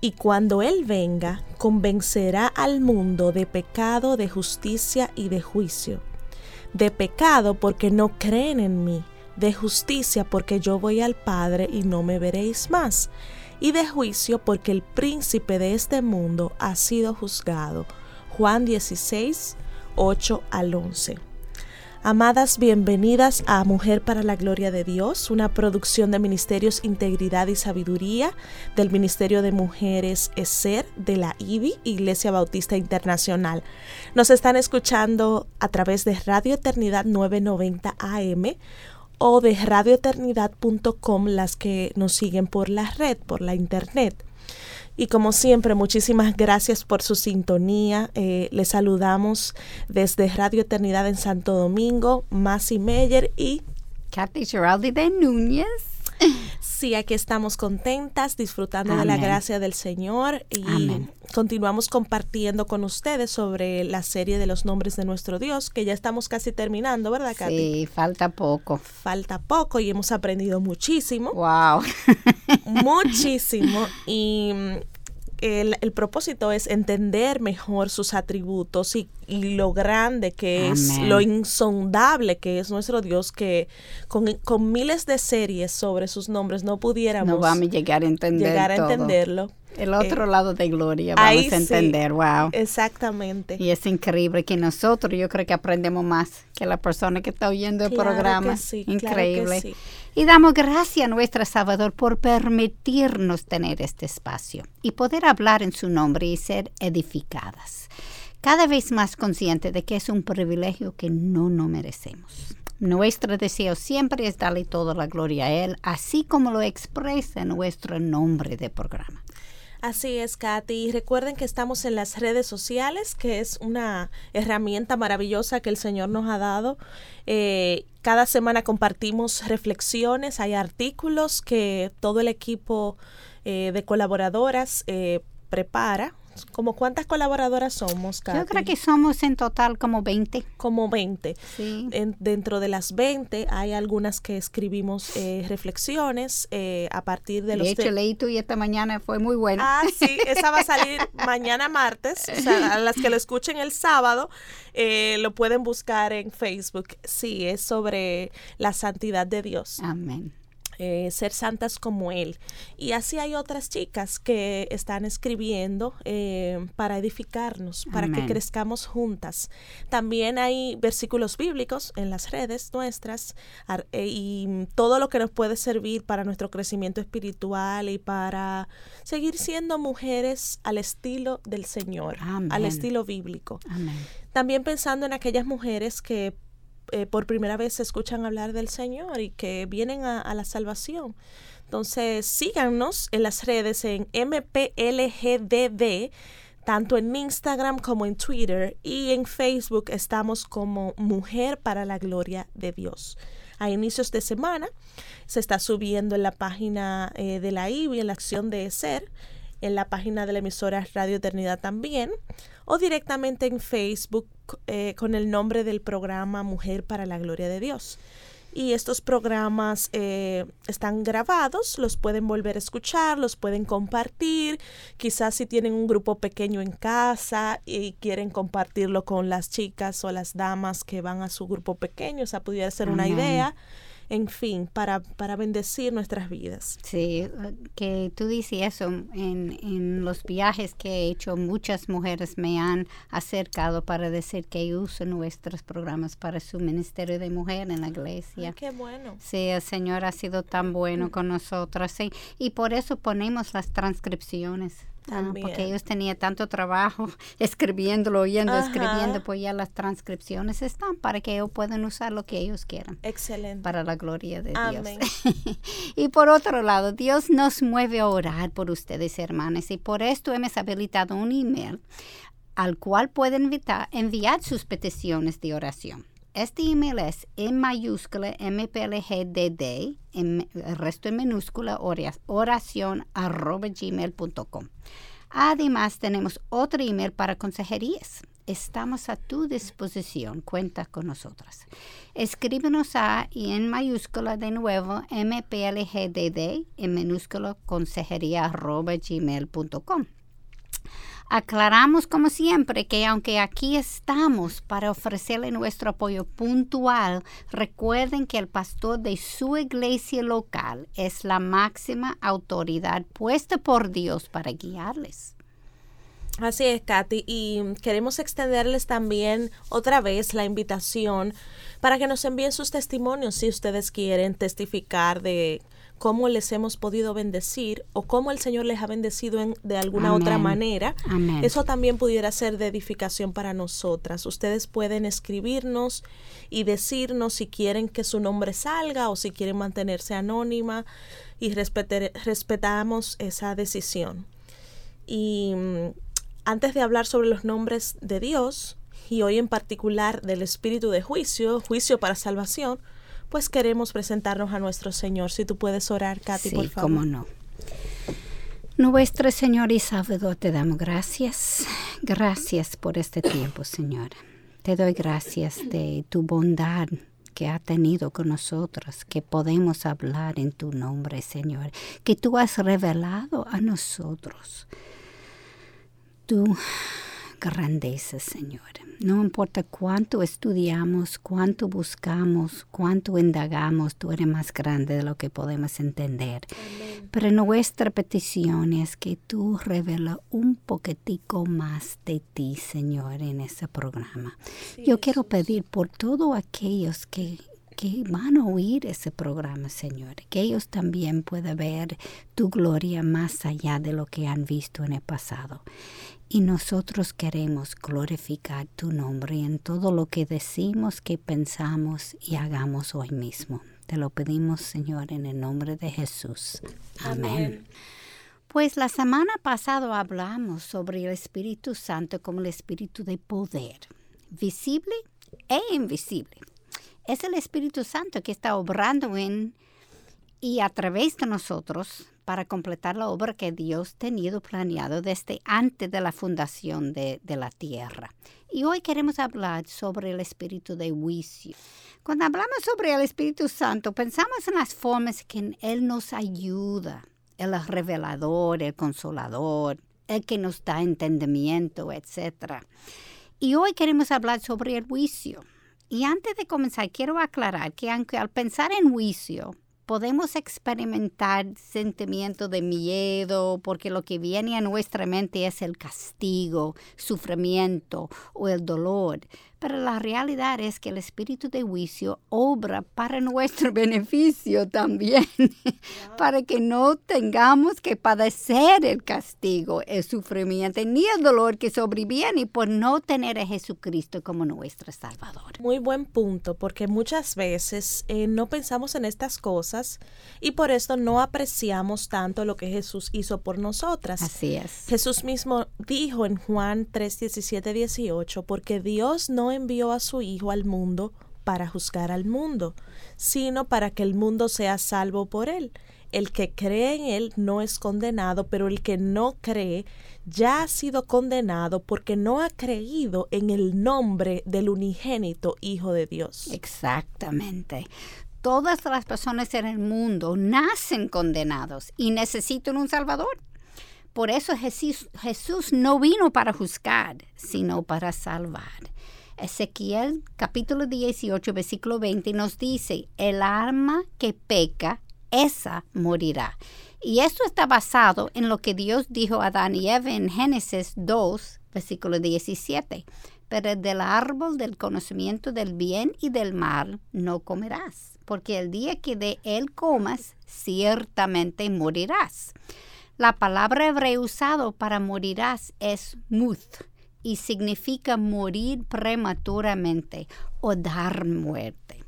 Y cuando Él venga, convencerá al mundo de pecado, de justicia y de juicio. De pecado porque no creen en mí, de justicia porque yo voy al Padre y no me veréis más, y de juicio porque el príncipe de este mundo ha sido juzgado. Juan 16, 8 al 11. Amadas, bienvenidas a Mujer para la Gloria de Dios, una producción de Ministerios Integridad y Sabiduría del Ministerio de Mujeres ESER de la IBI, Iglesia Bautista Internacional. Nos están escuchando a través de Radio Eternidad 990 AM o de radioeternidad.com las que nos siguen por la red, por la internet. Y como siempre, muchísimas gracias por su sintonía. Eh, les saludamos desde Radio Eternidad en Santo Domingo, Masi Meyer y Kathy Geraldi de Núñez. Sí, aquí estamos contentas, disfrutando de la gracia del Señor y continuamos compartiendo con ustedes sobre la serie de los nombres de nuestro Dios, que ya estamos casi terminando, ¿verdad, Katy? Sí, falta poco. Falta poco y hemos aprendido muchísimo. Wow. muchísimo. Y el, propósito es entender mejor sus atributos y, lo grande que es, lo insondable que es nuestro Dios, que con, miles de series sobre sus nombres no pudiéramos no vamos a llegar a, entender llegar a entenderlo. El otro eh, lado de gloria, vamos a entender, wow. Exactamente. Y es increíble que nosotros, yo creo que aprendemos más que la persona que está oyendo el programa. increíble. Y damos gracias a nuestro Salvador por permitirnos tener este espacio y poder hablar en su nombre y ser edificadas. Cada vez más consciente de que es un privilegio que no nos merecemos. Nuestro deseo siempre es darle toda la gloria a Él, así como lo expresa nuestro nombre de programa. Así es, Katy. Recuerden que estamos en las redes sociales, que es una herramienta maravillosa que el Señor nos ha dado. Eh, cada semana compartimos reflexiones, hay artículos que todo el equipo eh, de colaboradoras eh, prepara ¿Como cuántas colaboradoras somos, Katy? Yo creo que somos en total como 20. Como 20. Sí. dentro de las 20 hay algunas que escribimos eh, reflexiones eh, a partir de, los... De hecho, leí tú y esta mañana fue muy buena. Ah, sí, esa va a salir mañana martes. O sea, a las que lo escuchen el sábado, eh, lo pueden buscar en Facebook. Sí, es sobre la santidad de Dios. Amén. Eh, ser santas como Él. Y así hay otras chicas que están escribiendo eh, para edificarnos, para que crezcamos juntas. También hay versículos bíblicos en las redes nuestras eh, y todo lo que nos puede servir para nuestro crecimiento espiritual y para seguir siendo mujeres al estilo del Señor, al estilo bíblico. También pensando en aquellas mujeres que eh, por primera vez escuchan hablar del Señor y que vienen a, la salvación. Entonces, síganos en las redes en MPLGDD, tanto en Instagram como en Twitter y en Facebook estamos como Mujer para la Gloria de Dios. A inicios de semana se está subiendo en la página eh, de la IBI, en la acción de SER, en la página de la emisora Radio Eternidad también, o directamente en Facebook eh, con el nombre del programa Mujer para la Gloria de Dios. Y estos programas eh, están grabados, los pueden volver a escuchar, los pueden compartir. Quizás si tienen un grupo pequeño en casa y quieren compartirlo con las chicas o las damas que van a su grupo pequeño, esa pudiera ser una idea en fin, para, para bendecir nuestras vidas. Sí, que tú dices eso, en, en los viajes que he hecho, muchas mujeres me han acercado para decir que usen nuestros programas para su ministerio de mujer en la iglesia. qué bueno. Sí, el Señor ha sido tan bueno con nosotras, sí, y por eso ponemos las transcripciones Ah, porque ellos tenían tanto trabajo escribiéndolo, oyendo, escribiendo, pues ya las transcripciones están para que ellos puedan usar lo que ellos quieran. Excelente. Para la gloria de Dios. y por otro lado, Dios nos mueve a orar por ustedes, hermanos, y por esto hemos habilitado un email al cual pueden enviar sus peticiones de oración. Este email es en mayúscula mplgdd, en, el resto en minúscula, oración arroba gmail.com. Además, tenemos otro email para consejerías. Estamos a tu disposición. Cuenta con nosotras. Escríbenos a y en mayúscula de nuevo mplgdd en minúscula consejería arroba gmail.com. Aclaramos como siempre que aunque aquí estamos para ofrecerle nuestro apoyo puntual, recuerden que el pastor de su iglesia local es la máxima autoridad puesta por Dios para guiarles. Así es, Katy, y queremos extenderles también otra vez la invitación para que nos envíen sus testimonios si ustedes quieren testificar de cómo les hemos podido bendecir o cómo el Señor les ha bendecido en, de alguna otra manera. Eso también pudiera ser de edificación para nosotras. Ustedes pueden escribirnos y decirnos si quieren que su nombre salga o si quieren mantenerse anónima y respetamos esa decisión. Y mm, antes de hablar sobre los nombres de Dios, y hoy en particular del espíritu de juicio, juicio para salvación, pues queremos presentarnos a nuestro Señor. Si tú puedes orar, Katy, por favor. cómo no. Nuestro Señor y Salvador, te damos gracias. Gracias por este tiempo, Señor. Te doy gracias de tu bondad que ha tenido con nosotros, que podemos hablar en tu nombre, Señor, que tú has revelado a nosotros tu grandeza, Señor. No importa cuánto estudiamos, cuánto buscamos, cuánto indagamos, tú eres más grande de lo que podemos entender. Pero nuestra petición es que tú revelas un poquitico más de ti, Señor, en ese programa. Yo quiero pedir por todos aquellos que que van a oír ese programa, Señor, que ellos también puedan ver tu gloria más allá de lo que han visto en el pasado. Y nosotros queremos glorificar tu nombre en todo lo que decimos, que pensamos y hagamos hoy mismo. Te lo pedimos, Señor, en el nombre de Jesús. Amén. Pues la semana pasada hablamos sobre el Espíritu Santo como el Espíritu de poder, visible e invisible. Es el Espíritu Santo que está obrando en y a través de nosotros para completar la obra que Dios tenido planeado desde antes de la fundación de, la tierra. Y hoy queremos hablar sobre el espíritu de juicio. Cuando hablamos sobre el Espíritu Santo, pensamos en las formas que Él nos ayuda, el revelador, el consolador, el que nos da entendimiento, etc. Y hoy queremos hablar sobre el juicio. Y antes de comenzar, quiero aclarar que aunque al pensar en juicio, podemos experimentar sentimiento de miedo porque lo que viene a nuestra mente es el castigo, sufrimiento o el dolor. Pero la realidad es que el espíritu de juicio obra para nuestro beneficio también, para que no tengamos que padecer el castigo, el sufrimiento, ni el dolor que sobreviene por no tener a Jesucristo como nuestro Salvador. Muy buen punto, porque muchas veces eh, no pensamos en estas cosas y por esto no apreciamos tanto lo que Jesús hizo por nosotras. Así es. Jesús mismo dijo en Juan 3, 17, 18, porque Dios no envió a su Hijo al mundo para juzgar al mundo, sino para que el mundo sea salvo por él. El que cree en él no es condenado, pero el que no cree ya ha sido condenado porque no ha creído en el nombre del unigénito Hijo de Dios. Exactamente. Todas las personas en el mundo nacen condenados y necesitan un Salvador. Por eso Jesús, Jesús no vino para juzgar, sino para salvar. Ezequiel capítulo 18, versículo 20 nos dice, el alma que peca, esa morirá. Y esto está basado en lo que Dios dijo a Adán y Eva en Génesis 2, versículo 17. Pero del árbol del conocimiento del bien y del mal no comerás, porque el día que de él comas, ciertamente morirás. La palabra hebrea usado para morirás es muth y significa morir prematuramente o dar muerte.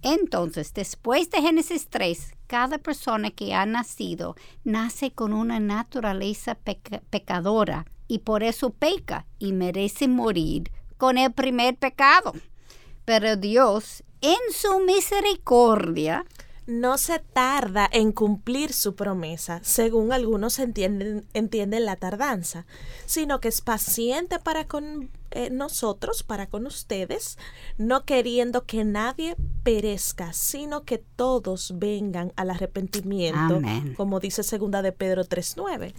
Entonces, después de Génesis 3, cada persona que ha nacido nace con una naturaleza pecadora y por eso peca y merece morir con el primer pecado. Pero Dios, en su misericordia, no se tarda en cumplir su promesa, según algunos entienden, entienden la tardanza, sino que es paciente para con eh, nosotros, para con ustedes, no queriendo que nadie perezca, sino que todos vengan al arrepentimiento, como dice segunda de Pedro 3.9.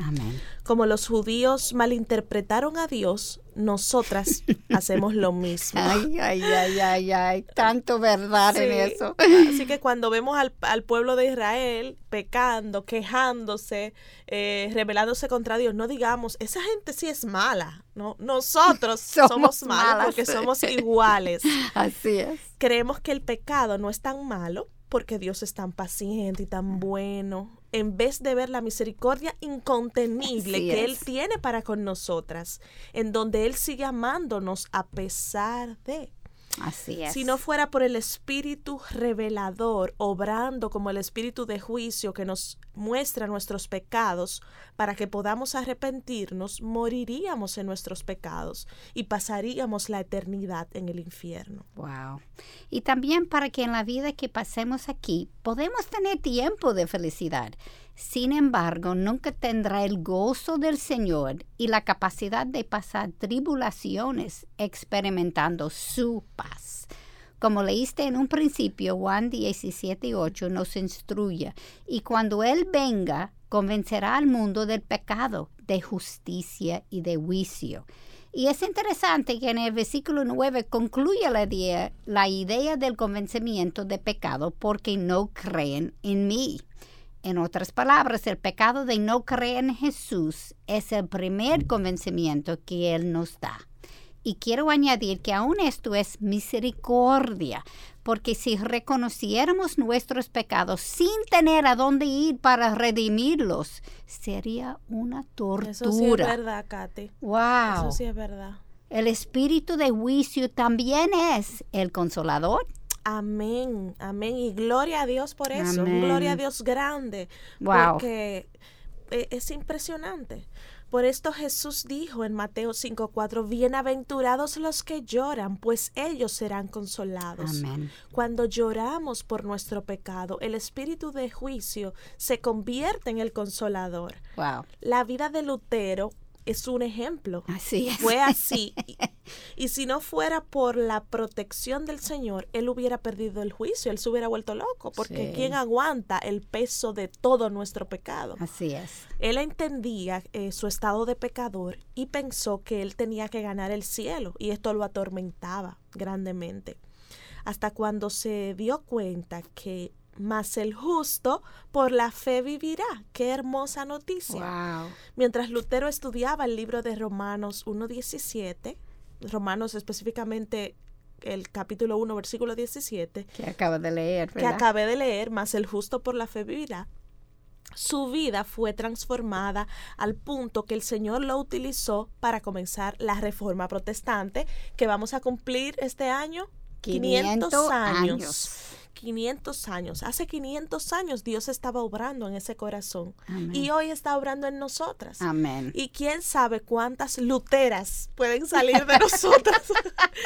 Como los judíos malinterpretaron a Dios, nosotras hacemos lo mismo. Ay, ay, ay, ay, ay, tanto verdad en eso. Así que cuando vemos al, al pueblo de Israel pecando, quejándose, eh, rebelándose contra Dios, no digamos, esa gente sí es mala, ¿no? Nosotros somos, malos porque somos iguales. Así es. Creemos que el pecado no es tan malo porque Dios es tan paciente y tan bueno, en vez de ver la misericordia incontenible que Él tiene para con nosotras, en donde Él sigue amándonos a pesar de. Así es. Si no fuera por el espíritu revelador, obrando como el espíritu de juicio que nos muestra nuestros pecados, para que podamos arrepentirnos, moriríamos en nuestros pecados y pasaríamos la eternidad en el infierno. Wow. Y también para que en la vida que pasemos aquí podemos tener tiempo de felicidad sin embargo, nunca tendrá el gozo del Señor y la capacidad de pasar tribulaciones experimentando su paz. Como leíste en un principio, Juan 17 8 nos instruye, y cuando Él venga, convencerá al mundo del pecado, de justicia y de juicio. Y es interesante que en el versículo 9 concluye la idea, la idea del convencimiento de pecado porque no creen en mí. En otras palabras, el pecado de no creer en Jesús es el primer convencimiento que Él nos da. Y quiero añadir que aún esto es misericordia, porque si reconociéramos nuestros pecados sin tener a dónde ir para redimirlos, sería una tortura. Eso sí es verdad, Katy. Wow. Eso sí es verdad. El espíritu de juicio también es el consolador Amén, amén. Y gloria a Dios por eso. Gloria a Dios grande. Porque e, es impresionante. Por esto Jesús dijo en Mateo 5:4, bienaventurados los que lloran, pues ellos serán consolados. Cuando lloramos por nuestro pecado, el espíritu de juicio se convierte en el consolador. La vida de Lutero es un ejemplo. Así Fue así. Y, si no fuera por la protección del Señor, él hubiera perdido el juicio, él se hubiera vuelto loco, porque ¿quién aguanta el peso de todo nuestro pecado? Así es. Él entendía eh, su estado de pecador y pensó que él tenía que ganar el cielo y esto lo atormentaba grandemente. Hasta cuando se dio cuenta que mas el justo por la fe vivirá. Qué hermosa noticia. Mientras Lutero estudiaba el libro de Romanos 1.17, Romanos específicamente el capítulo 1, versículo 17. Que acaba de leer, Que acabé de leer, mas el justo por la fe vivirá. Su vida fue transformada al punto que el Señor lo utilizó para comenzar la reforma protestante que vamos a cumplir este año 500, años. 500 años. Hace 500 años Dios estaba obrando en ese corazón y hoy está obrando en nosotras. Amén. Y quién sabe cuántas luteras pueden salir de nosotras.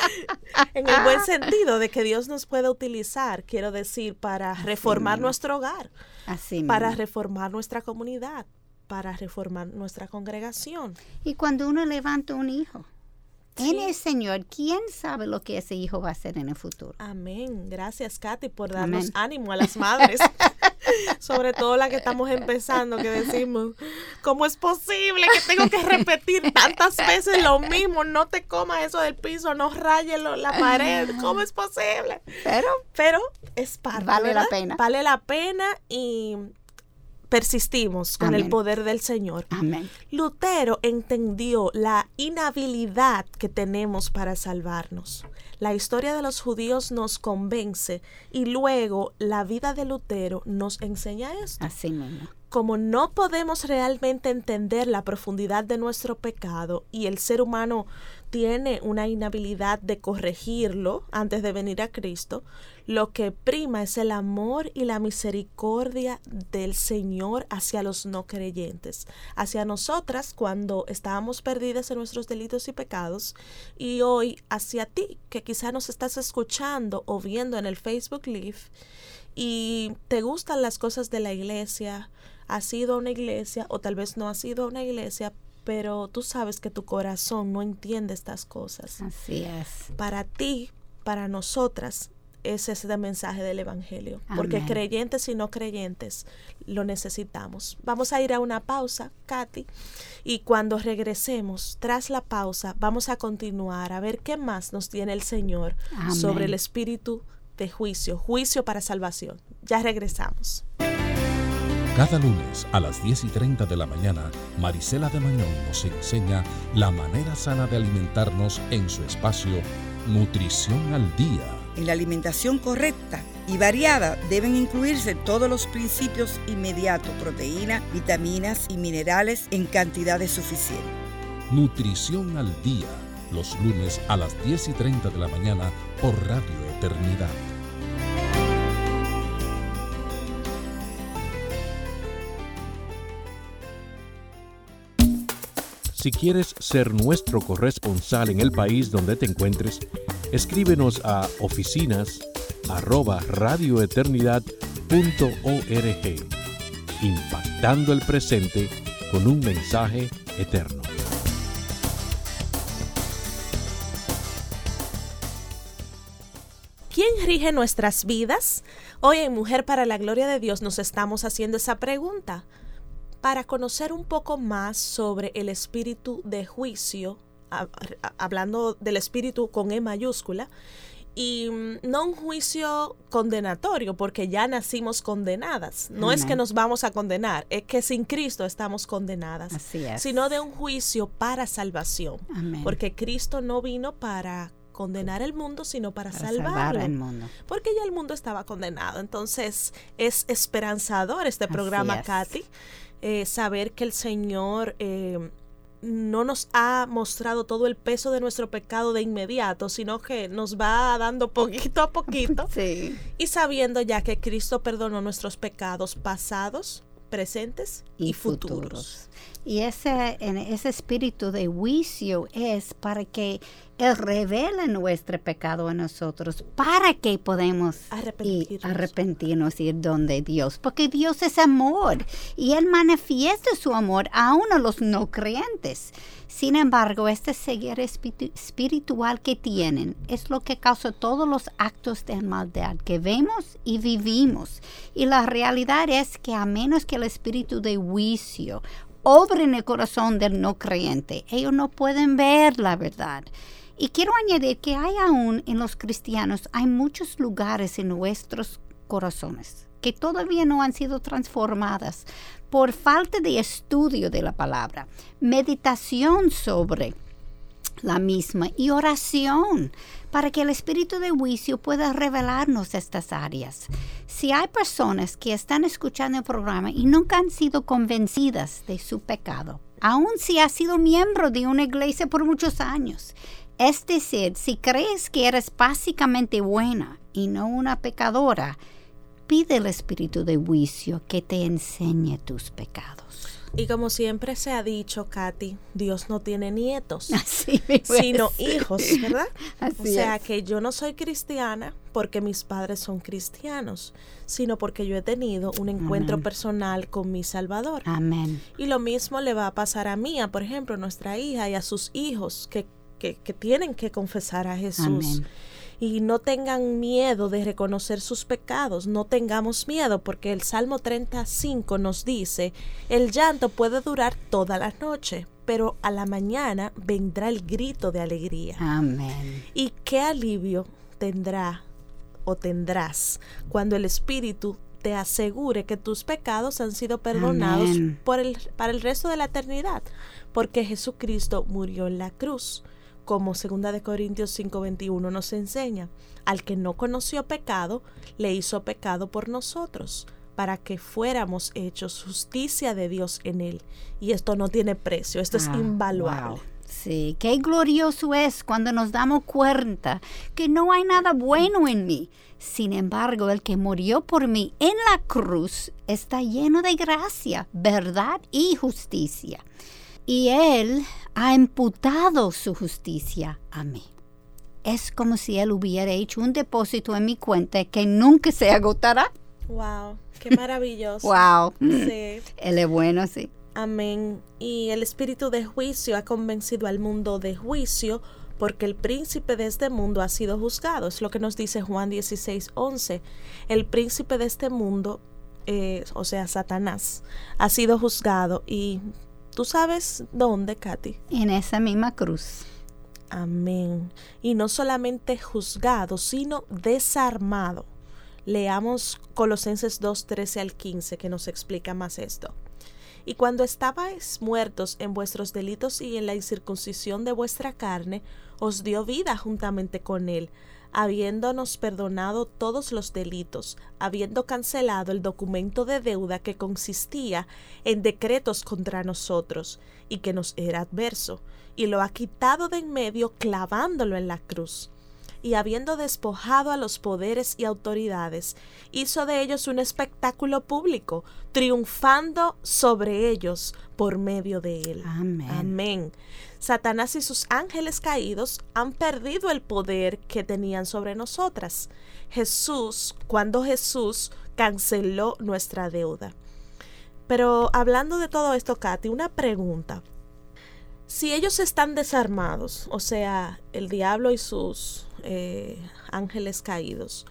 en el buen sentido de que Dios nos puede utilizar, quiero decir, para reformar nuestro hogar, Así para reformar nuestra comunidad, para reformar nuestra congregación. Y cuando uno levanta un hijo, en el Señor, ¿quién sabe lo que ese hijo va a hacer en el futuro? Amén. Gracias, Katy, por darnos ánimo a las madres. Sobre todo la que estamos empezando, que decimos, ¿cómo es posible que tengo que repetir tantas veces lo mismo? No te comas eso del piso, no rayes la pared. ¿Cómo es posible? Pero, pero es parte. Vale la pena. Vale la pena y persistimos con el poder del Señor. Amén. Lutero entendió la inhabilidad que tenemos para salvarnos. La historia de los judíos nos convence y luego la vida de Lutero nos enseña esto. Así mismo como no podemos realmente entender la profundidad de nuestro pecado y el ser humano tiene una inhabilidad de corregirlo antes de venir a Cristo, lo que prima es el amor y la misericordia del Señor hacia los no creyentes, hacia nosotras cuando estábamos perdidas en nuestros delitos y pecados, y hoy hacia ti que quizá nos estás escuchando o viendo en el Facebook Live y te gustan las cosas de la iglesia, has ido a una iglesia o tal vez no has ido a una iglesia, pero tú sabes que tu corazón no entiende estas cosas. Así es. Para ti, para nosotras, es ese mensaje del Evangelio, porque creyentes y no creyentes lo necesitamos. Vamos a ir a una pausa, Katy, y cuando regresemos, tras la pausa, vamos a continuar a ver qué más nos tiene el Señor sobre el espíritu de juicio, juicio para salvación. Ya regresamos. Cada lunes a las 10 y 30 de la mañana, Marisela de Mañón nos enseña la manera sana de alimentarnos en su espacio Nutrición al Día. En la alimentación correcta y variada deben incluirse todos los principios inmediatos, proteínas, vitaminas y minerales en cantidades suficientes. Nutrición al Día, los lunes a las 10 y 30 de la mañana por Radio Eternidad. Si quieres ser nuestro corresponsal en el país donde te encuentres, escríbenos a oficinas impactando el presente con un mensaje eterno. ¿Quién rige nuestras vidas? Hoy en Mujer para la Gloria de Dios nos estamos haciendo esa pregunta para conocer un poco más sobre el espíritu de juicio, hablando del espíritu con E mayúscula, y mm, no un juicio condenatorio, porque ya nacimos condenadas. No es que nos vamos a condenar, es que sin Cristo estamos condenadas, sino de un juicio para salvación, porque Cristo no vino para condenar el mundo, sino para, salvarlo. el mundo. Porque ya el mundo estaba condenado. Entonces, es esperanzador este programa, Katy. Eh, saber que el Señor eh, no nos ha mostrado todo el peso de nuestro pecado de inmediato, sino que nos va dando poquito a poquito. Y sabiendo ya que Cristo perdonó nuestros pecados pasados, presentes y, futuros. Y ese, ese espíritu de juicio es para que Él revele nuestro pecado a nosotros, para que podamos arrepentirnos. arrepentirnos y ir donde Dios. Porque Dios es amor y Él manifiesta su amor a uno los no creyentes. Sin embargo, este seguir espiritual que tienen es lo que causa todos los actos de maldad que vemos y vivimos. Y la realidad es que a menos que el espíritu de juicio obra en el corazón del no creyente. Ellos no pueden ver la verdad. Y quiero añadir que hay aún en los cristianos, hay muchos lugares en nuestros corazones que todavía no han sido transformadas por falta de estudio de la palabra, meditación sobre la misma y oración para que el espíritu de juicio pueda revelarnos estas áreas. Si hay personas que están escuchando el programa y nunca han sido convencidas de su pecado, aun si has sido miembro de una iglesia por muchos años, es decir, si crees que eres básicamente buena y no una pecadora, pide el espíritu de juicio que te enseñe tus pecados. Y como siempre se ha dicho, Katy, Dios no tiene nietos, sino hijos, ¿verdad? o sea que yo no soy cristiana porque mis padres son cristianos, sino porque yo he tenido un encuentro personal con mi Salvador. Amén. Y lo mismo le va a pasar a Mía, por ejemplo, nuestra hija y a sus hijos que, que, que tienen que confesar a Jesús. Amén y no tengan miedo de reconocer sus pecados, no tengamos miedo porque el Salmo 35 nos dice, el llanto puede durar toda la noche, pero a la mañana vendrá el grito de alegría. Amén. Y qué alivio tendrá o tendrás cuando el Espíritu te asegure que tus pecados han sido perdonados por el, para el resto de la eternidad, porque Jesucristo murió en la cruz como 2 de Corintios 5:21 nos enseña, al que no conoció pecado, le hizo pecado por nosotros, para que fuéramos hechos justicia de Dios en él. Y esto no tiene precio, esto es ah, invaluable. Sí, qué glorioso es cuando nos damos cuenta que no hay nada bueno en mí. Sin embargo, el que murió por mí en la cruz está lleno de gracia, verdad y justicia. Y Él ha imputado su justicia a mí. Es como si Él hubiera hecho un depósito en mi cuenta que nunca se agotará. ¡Wow! ¡Qué maravilloso! ¡Wow! Sí. Él es bueno, sí. Amén. Y el espíritu de juicio ha convencido al mundo de juicio porque el príncipe de este mundo ha sido juzgado. Es lo que nos dice Juan 16, 11. El príncipe de este mundo, eh, o sea, Satanás, ha sido juzgado. ¿Y tú sabes dónde, Katy? En esa misma cruz. Amén. Y no solamente juzgado, sino desarmado. Leamos Colosenses 2, 13 al 15, que nos explica más esto. Y cuando estabais muertos en vuestros delitos y en la incircuncisión de vuestra carne, os dio vida juntamente con él, habiéndonos perdonado todos los delitos, habiendo cancelado el documento de deuda que consistía en decretos contra nosotros y que nos era adverso, y lo ha quitado de en medio clavándolo en la cruz y habiendo despojado a los poderes y autoridades, hizo de ellos un espectáculo público, triunfando sobre ellos por medio de él. Amén. Amén. Satanás y sus ángeles caídos han perdido el poder que tenían sobre nosotras. Jesús, cuando Jesús canceló nuestra deuda. Pero hablando de todo esto, Katy, una pregunta. Si ellos están desarmados, o sea, el diablo y sus eh, ángeles caídos,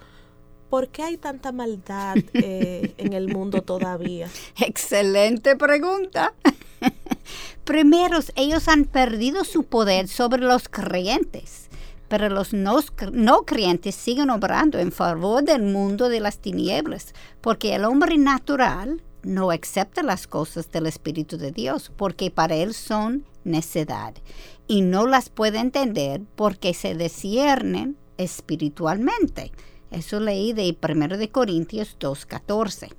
¿por qué hay tanta maldad eh, en el mundo todavía? Excelente pregunta. Primero, ellos han perdido su poder sobre los creyentes, pero los no, no, creyentes siguen obrando en favor del mundo de las tinieblas, porque el hombre natural no acepta las cosas del Espíritu de Dios, porque para él son necedad, y no las puede entender porque se desciernen espiritualmente. Eso leí de 1 de Corintios 2.14.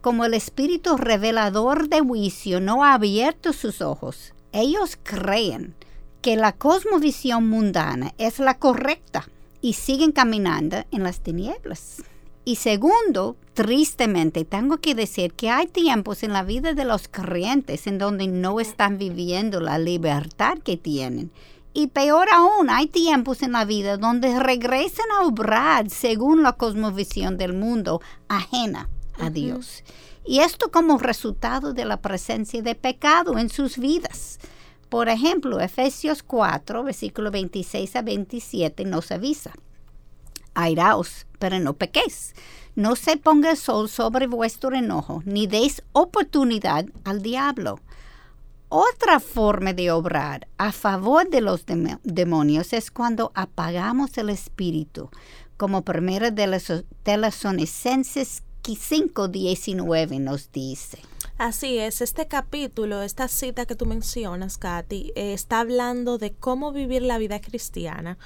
Como el espíritu revelador de juicio no ha abierto sus ojos, ellos creen que la cosmovisión mundana es la correcta y siguen caminando en las tinieblas. Y segundo, tristemente, tengo que decir que hay tiempos en la vida de los creyentes en donde no están viviendo la libertad que tienen. Y peor aún, hay tiempos en la vida donde regresan a obrar según la cosmovisión del mundo ajena a Dios. Y esto como resultado de la presencia de pecado en sus vidas. Por ejemplo, Efesios 4, versículo 26 a 27 nos avisa airaos, pero no pequéis. No se ponga el sol sobre vuestro enojo, ni deis oportunidad al diablo. Otra forma de obrar a favor de los demonios es cuando apagamos el espíritu, como primera de las Tesalonicenses 5.19 nos dice. Así es, este capítulo, esta cita que tú mencionas, Katy, eh, está hablando de cómo vivir la vida cristiana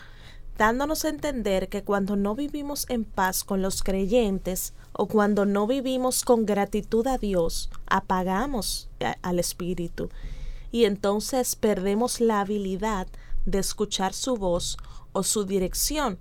dándonos a entender que cuando no vivimos en paz con los creyentes o cuando no vivimos con gratitud a Dios, apagamos al Espíritu y entonces perdemos la habilidad de escuchar su voz o su dirección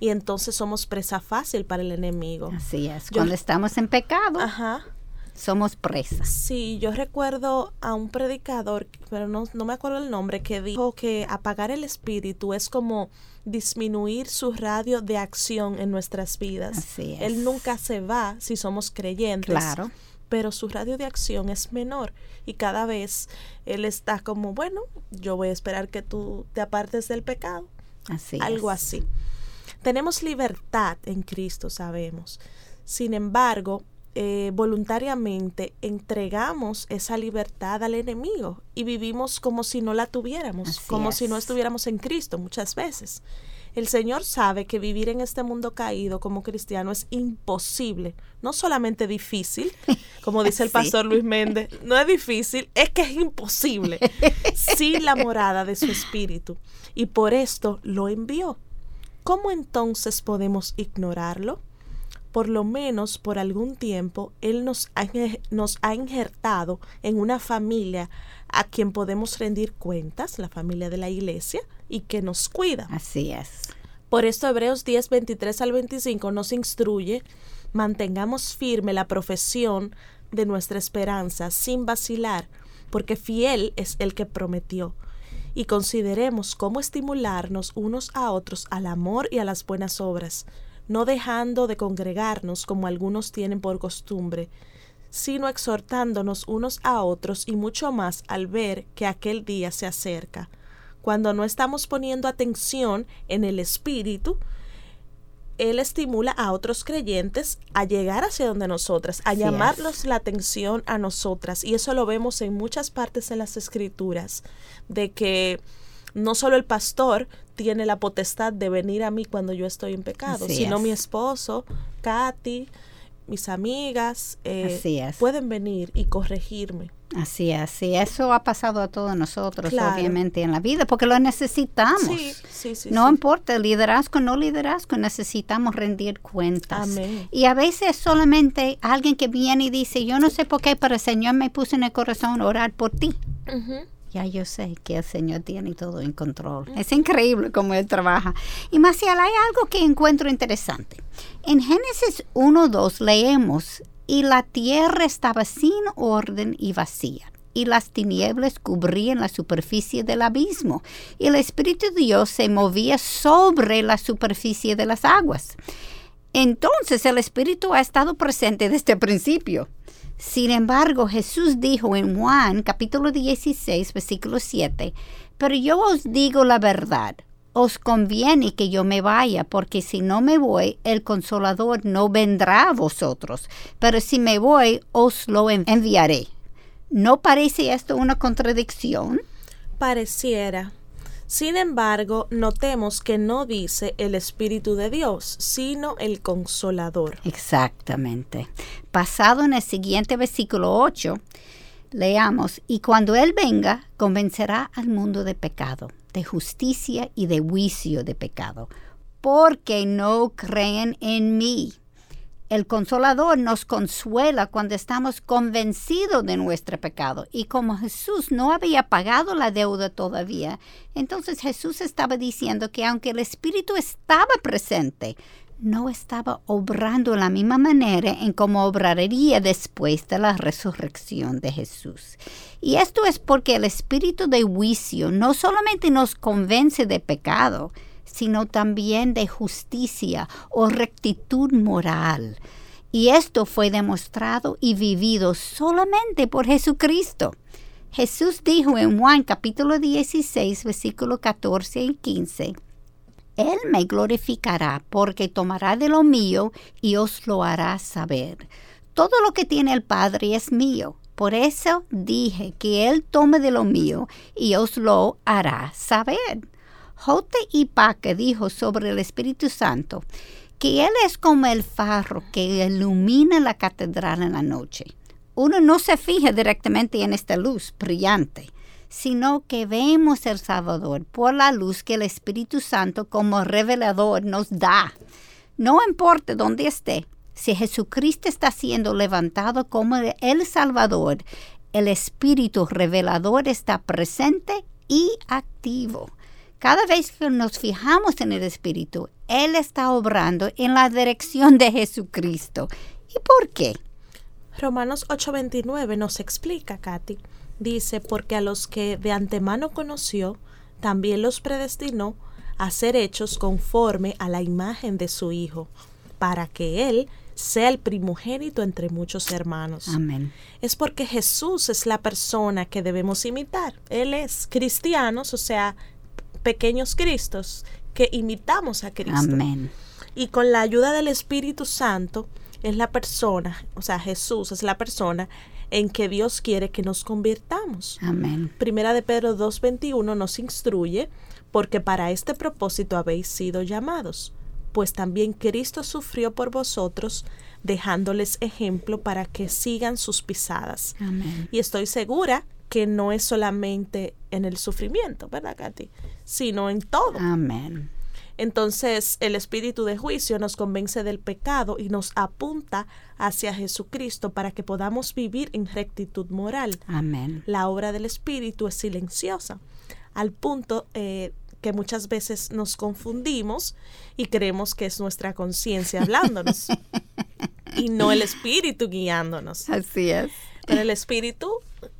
y entonces somos presa fácil para el enemigo. Así es, cuando estamos en pecado. Ajá somos presas. Sí, yo recuerdo a un predicador, pero no, no, me acuerdo el nombre, que dijo que apagar el espíritu es como disminuir su radio de acción en nuestras vidas. Así es. Él nunca se va si somos creyentes. Claro. Pero su radio de acción es menor y cada vez él está como, bueno, yo voy a esperar que tú te apartes del pecado. Así Algo así. Tenemos libertad en Cristo, sabemos. Sin embargo, eh, voluntariamente entregamos esa libertad al enemigo y vivimos como si no la tuviéramos, como si no estuviéramos en Cristo muchas veces. El Señor sabe que vivir en este mundo caído como cristiano es imposible, no solamente difícil, como dice el pastor Luis Méndez, no es difícil, es que es imposible, sin la morada de su espíritu. Y por esto lo envió. ¿Cómo entonces podemos ignorarlo? Por lo menos por algún tiempo, Él nos ha, nos ha injertado en una familia a quien podemos rendir cuentas, la familia de la iglesia, y que nos cuida. Así es. Por esto Hebreos 10, 23 al 25 nos instruye, mantengamos firme la profesión de nuestra esperanza sin vacilar, porque fiel es el que prometió. Y consideremos cómo estimularnos unos a otros al amor y a las buenas obras, no dejando de congregarnos como algunos tienen por costumbre, sino exhortándonos unos a otros y mucho más al ver que aquel día se acerca. Cuando no estamos poniendo atención en el Espíritu, él estimula a otros creyentes a llegar hacia donde nosotras, a llamarnos la atención a nosotras. Y eso lo vemos en muchas partes de las escrituras, de que no solo el pastor tiene la potestad de venir a mí cuando yo estoy en pecado, sino mi esposo, Katy, mis amigas, eh, pueden venir y corregirme. Así es, sí, eso ha pasado a todos nosotros, obviamente, en la vida, porque lo necesitamos. Sí, sí, sí, no importa, liderazgo, no liderazgo, necesitamos rendir cuentas. Y a veces solamente alguien que viene y dice, yo no sé por qué, pero el Señor me puso en el corazón orar por ti. Ya yo sé que el Señor tiene todo en control. Es increíble cómo Él trabaja. Y Marcial, hay algo que encuentro interesante. En Génesis 1.2 leemos y la tierra estaba sin orden y vacía, y las tinieblas cubrían la superficie del abismo, y el Espíritu de Dios se movía sobre la superficie de las aguas. Entonces el Espíritu ha estado presente desde el principio. Sin embargo, Jesús dijo en Juan capítulo 16, versículo 7, pero yo os digo la verdad os conviene que yo me vaya, porque si no me voy, el consolador no vendrá a vosotros, pero si me voy, os lo enviaré. ¿No parece esto una contradicción? Pareciera. Sin embargo, notemos que no dice el Espíritu de Dios, sino el Consolador. Exactamente. Pasado en el siguiente versículo 8, leamos, y cuando Él venga, convencerá al mundo de pecado de justicia y de juicio de pecado, porque no creen en mí. El consolador nos consuela cuando estamos convencidos de nuestro pecado. Y como Jesús no había pagado la deuda todavía, entonces Jesús estaba diciendo que aunque el Espíritu estaba presente, no estaba obrando de la misma manera en como obraría después de la resurrección de Jesús. Y esto es porque el espíritu de juicio no solamente nos convence de pecado, sino también de justicia o rectitud moral. Y esto fue demostrado y vivido solamente por Jesucristo. Jesús dijo en Juan capítulo 16, versículo 14 y 15, él me glorificará porque tomará de lo mío y os lo hará saber. Todo lo que tiene el Padre es mío. Por eso dije que Él tome de lo mío y os lo hará saber. Jote y Paque dijo sobre el Espíritu Santo que Él es como el faro que ilumina la catedral en la noche. Uno no se fija directamente en esta luz brillante, sino que vemos el Salvador por la luz que el Espíritu Santo como revelador nos da. No importa dónde esté, si Jesucristo está siendo levantado como el Salvador, el Espíritu revelador está presente y activo. Cada vez que nos fijamos en el Espíritu, Él está obrando en la dirección de Jesucristo. ¿Y por qué? Romanos 8:29 nos explica, Katy dice, porque a los que de antemano conoció, también los predestinó a ser hechos conforme a la imagen de su Hijo, para que Él sea el primogénito entre muchos hermanos. Amén. Es porque Jesús es la persona que debemos imitar. Él es cristianos, o sea, pequeños Cristos, que imitamos a Cristo. Amén. Y con la ayuda del Espíritu Santo, es la persona, o sea, Jesús es la persona en que Dios quiere que nos convirtamos. Amén. Primera de Pedro 2.21 nos instruye, porque para este propósito habéis sido llamados, pues también Cristo sufrió por vosotros, dejándoles ejemplo para que sigan sus pisadas. Amén. Y estoy segura que no es solamente en el sufrimiento, ¿verdad, Katy? Sino en todo. Amén. Entonces el espíritu de juicio nos convence del pecado y nos apunta hacia Jesucristo para que podamos vivir en rectitud moral. Amén. La obra del espíritu es silenciosa, al punto eh, que muchas veces nos confundimos y creemos que es nuestra conciencia hablándonos y no el espíritu guiándonos. Así es. Pero el espíritu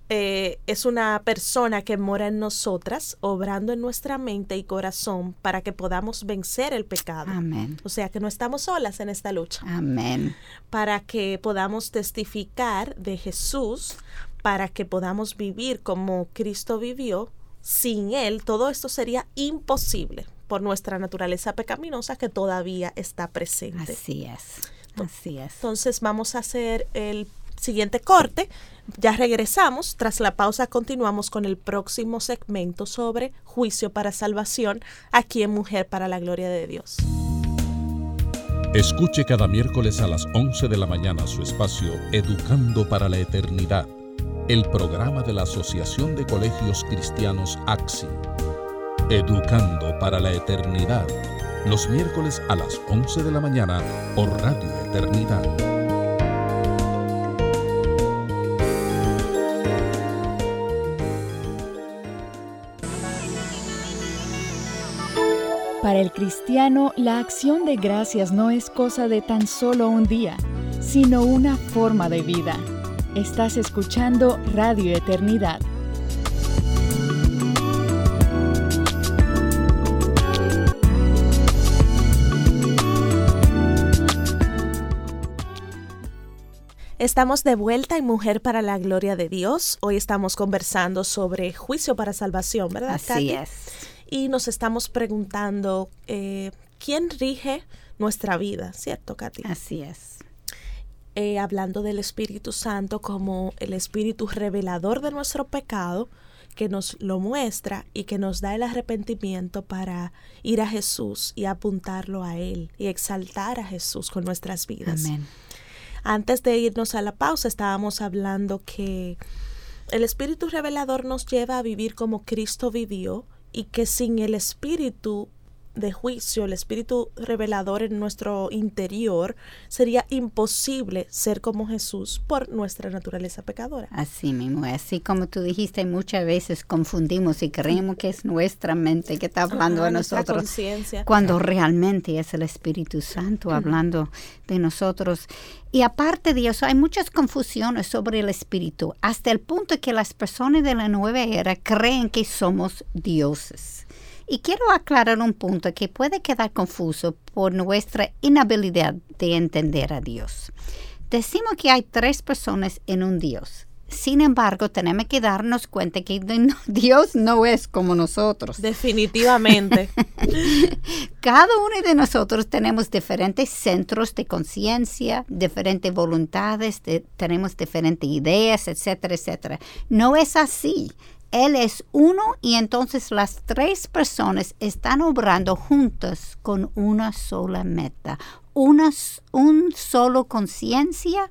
eh, es una persona que mora en nosotras, obrando en nuestra mente y corazón para que podamos vencer el pecado. Amén. O sea que no estamos solas en esta lucha. Amén. Para que podamos testificar de Jesús, para que podamos vivir como Cristo vivió. Sin Él, todo esto sería imposible por nuestra naturaleza pecaminosa que todavía está presente. Así es. Así es. Entonces vamos a hacer el siguiente corte. Ya regresamos. Tras la pausa continuamos con el próximo segmento sobre juicio para salvación aquí en Mujer para la Gloria de Dios. Escuche cada miércoles a las 11 de la mañana su espacio Educando para la Eternidad, el programa de la Asociación de Colegios Cristianos AXI. Educando para la Eternidad, los miércoles a las 11 de la mañana por Radio Eternidad. Para el cristiano, la acción de gracias no es cosa de tan solo un día, sino una forma de vida. Estás escuchando Radio Eternidad. Estamos de vuelta en Mujer para la Gloria de Dios. Hoy estamos conversando sobre juicio para salvación, ¿verdad? Así es y nos estamos preguntando eh, quién rige nuestra vida, ¿cierto, Katy? Así es. Eh, hablando del Espíritu Santo como el Espíritu revelador de nuestro pecado, que nos lo muestra y que nos da el arrepentimiento para ir a Jesús y apuntarlo a Él y exaltar a Jesús con nuestras vidas. Amén. Antes de irnos a la pausa estábamos hablando que el Espíritu revelador nos lleva a vivir como Cristo vivió, y que sin el espíritu de juicio, el espíritu revelador en nuestro interior, sería imposible ser como Jesús por nuestra naturaleza pecadora. Así mismo, así como tú dijiste, muchas veces confundimos y creemos que es nuestra mente que está hablando de nosotros, cuando realmente es el Espíritu Santo hablando de nosotros. Y aparte de eso, hay muchas confusiones sobre el Espíritu, hasta el punto que las personas de la nueva era creen que somos dioses. Y quiero aclarar un punto que puede quedar confuso por nuestra inhabilidad de entender a Dios. Decimos que hay tres personas en un Dios. Sin embargo, tenemos que darnos cuenta que Dios no es como nosotros. Definitivamente. Cada uno de nosotros tenemos diferentes centros de conciencia, diferentes voluntades, tenemos diferentes ideas, etcétera, etcétera. No es así. Él es uno y entonces las tres personas están obrando juntas con una sola meta, una un solo conciencia,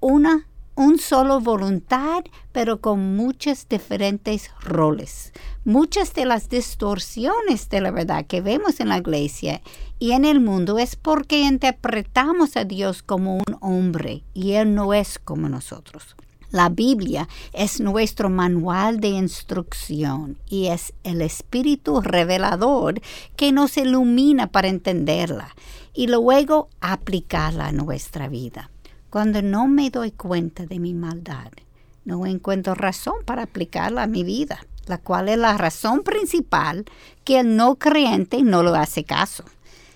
una un solo voluntad, pero con muchos diferentes roles. Muchas de las distorsiones de la verdad que vemos en la iglesia y en el mundo es porque interpretamos a Dios como un hombre y Él no es como nosotros. La Biblia es nuestro manual de instrucción y es el Espíritu revelador que nos ilumina para entenderla y luego aplicarla a nuestra vida. Cuando no me doy cuenta de mi maldad, no encuentro razón para aplicarla a mi vida, la cual es la razón principal que el no creyente no lo hace caso.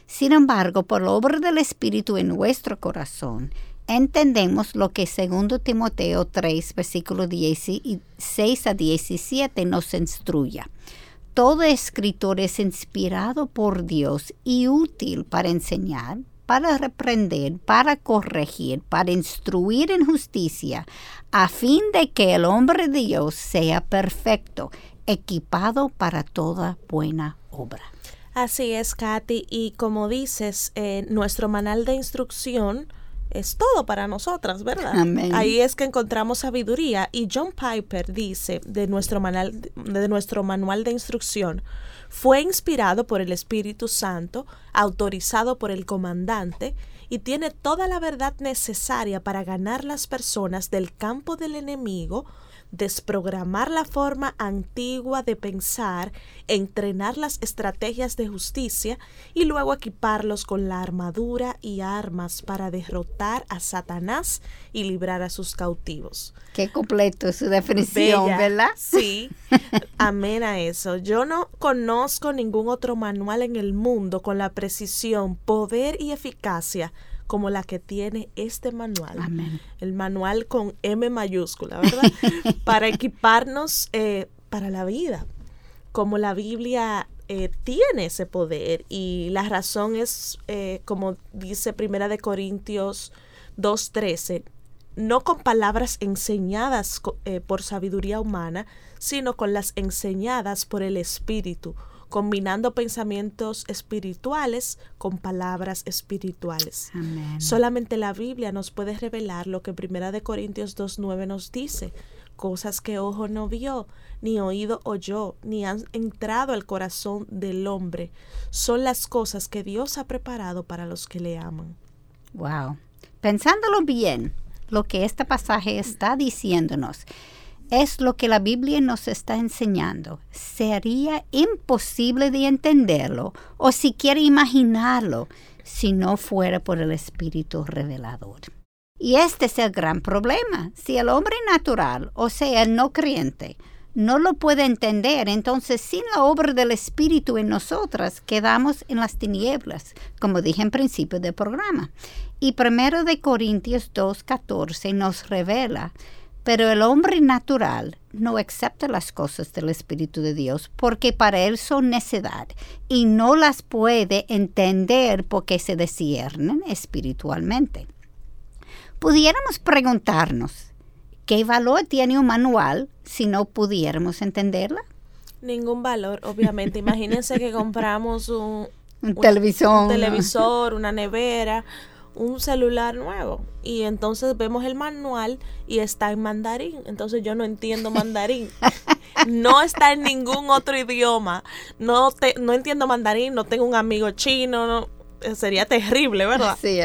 Sin embargo, por obra del Espíritu en nuestro corazón, entendemos lo que segundo Timoteo 3, versículo 16 a 17 nos instruye. Todo escritor es inspirado por Dios y útil para enseñar, para reprender, para corregir, para instruir en justicia, a fin de que el hombre de Dios sea perfecto, equipado para toda buena obra. Así es, Katy, y como dices, eh, nuestro manual de instrucción es todo para nosotras, ¿verdad? Ahí es que encontramos sabiduría y John Piper dice de nuestro manual de nuestro manual de instrucción fue inspirado por el Espíritu Santo, autorizado por el comandante y tiene toda la verdad necesaria para ganar las personas del campo del enemigo desprogramar la forma antigua de pensar, entrenar las estrategias de justicia y luego equiparlos con la armadura y armas para derrotar a Satanás y librar a sus cautivos. Qué completo su definición, ¿verdad? Sí, amén a eso. Yo no conozco ningún otro manual en el mundo con la precisión, poder y eficacia como la que tiene este manual. El manual con M mayúscula, ¿verdad? para equiparnos eh, para la vida. Como la Biblia eh, tiene ese poder y la razón es, eh, como dice Primera de Corintios 2.13, no con palabras enseñadas por sabiduría humana, sino con las enseñadas por el Espíritu combinando pensamientos espirituales con palabras espirituales. Solamente la Biblia nos puede revelar lo que Primera de Corintios 2.9 nos dice, cosas que ojo no vio, ni oído oyó, ni han entrado al corazón del hombre. Son las cosas que Dios ha preparado para los que le aman. Wow. Pensándolo bien, lo que este pasaje está diciéndonos es lo que la Biblia nos está enseñando. Sería imposible de entenderlo o siquiera imaginarlo si no fuera por el Espíritu revelador. Y este es el gran problema. Si el hombre natural, o sea, el no creyente, no lo puede entender, entonces sin la obra del Espíritu en nosotras quedamos en las tinieblas, como dije en principio del programa. Y primero de Corintios 2.14 nos revela pero el hombre natural no acepta las cosas del Espíritu de Dios porque para él son necedad y no las puede entender porque se desciernen espiritualmente. Pudiéramos preguntarnos, ¿qué valor tiene un manual si no pudiéramos entenderla? Ningún valor, obviamente. Imagínense que compramos un, televisor, un televisor, una nevera, un celular nuevo y entonces vemos el manual y está en mandarín. Entonces yo no entiendo mandarín. no está en ningún otro idioma. No, te, no entiendo mandarín, no tengo un amigo chino, no, sería terrible, ¿verdad? Sí.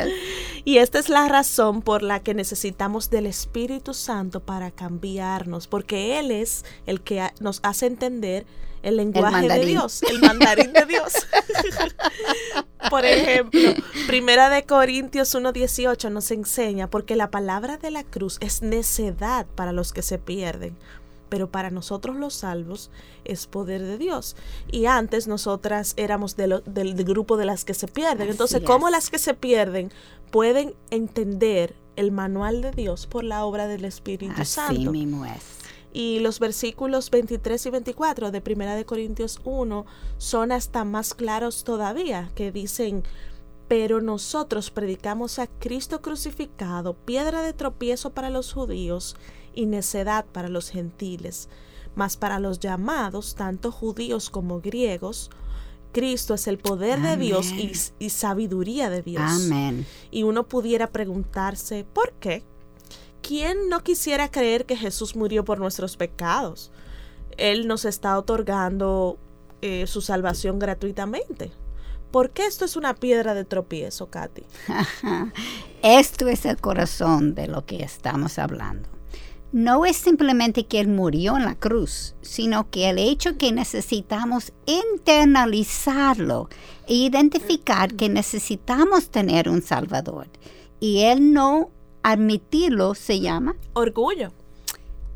Y esta es la razón por la que necesitamos del Espíritu Santo para cambiarnos, porque Él es el que nos hace entender el lenguaje de Dios, el mandarín de Dios. Por ejemplo, Primera de Corintios 1:18 nos enseña porque la palabra de la cruz es necedad para los que se pierden, pero para nosotros los salvos es poder de Dios. Y antes nosotras éramos del, grupo de las que se pierden. Entonces, ¿cómo las que se pierden pueden entender el manual de Dios por la obra del Espíritu Así Santo? Mismo es. Y los versículos 23 y 24 de Primera de Corintios 1 son hasta más claros todavía, que dicen, pero nosotros predicamos a Cristo crucificado, piedra de tropiezo para los judíos y necedad para los gentiles. Mas para los llamados, tanto judíos como griegos, Cristo es el poder de Dios y, y, sabiduría de Dios. Amén. Y uno pudiera preguntarse, ¿por qué? ¿Quién no quisiera creer que Jesús murió por nuestros pecados? Él nos está otorgando eh, su salvación gratuitamente. ¿Por qué esto es una piedra de tropiezo, Katy? esto es el corazón de lo que estamos hablando. No es simplemente que Él murió en la cruz, sino que el hecho que necesitamos internalizarlo e identificar que necesitamos tener un Salvador. Y Él no admitirlo se llama orgullo.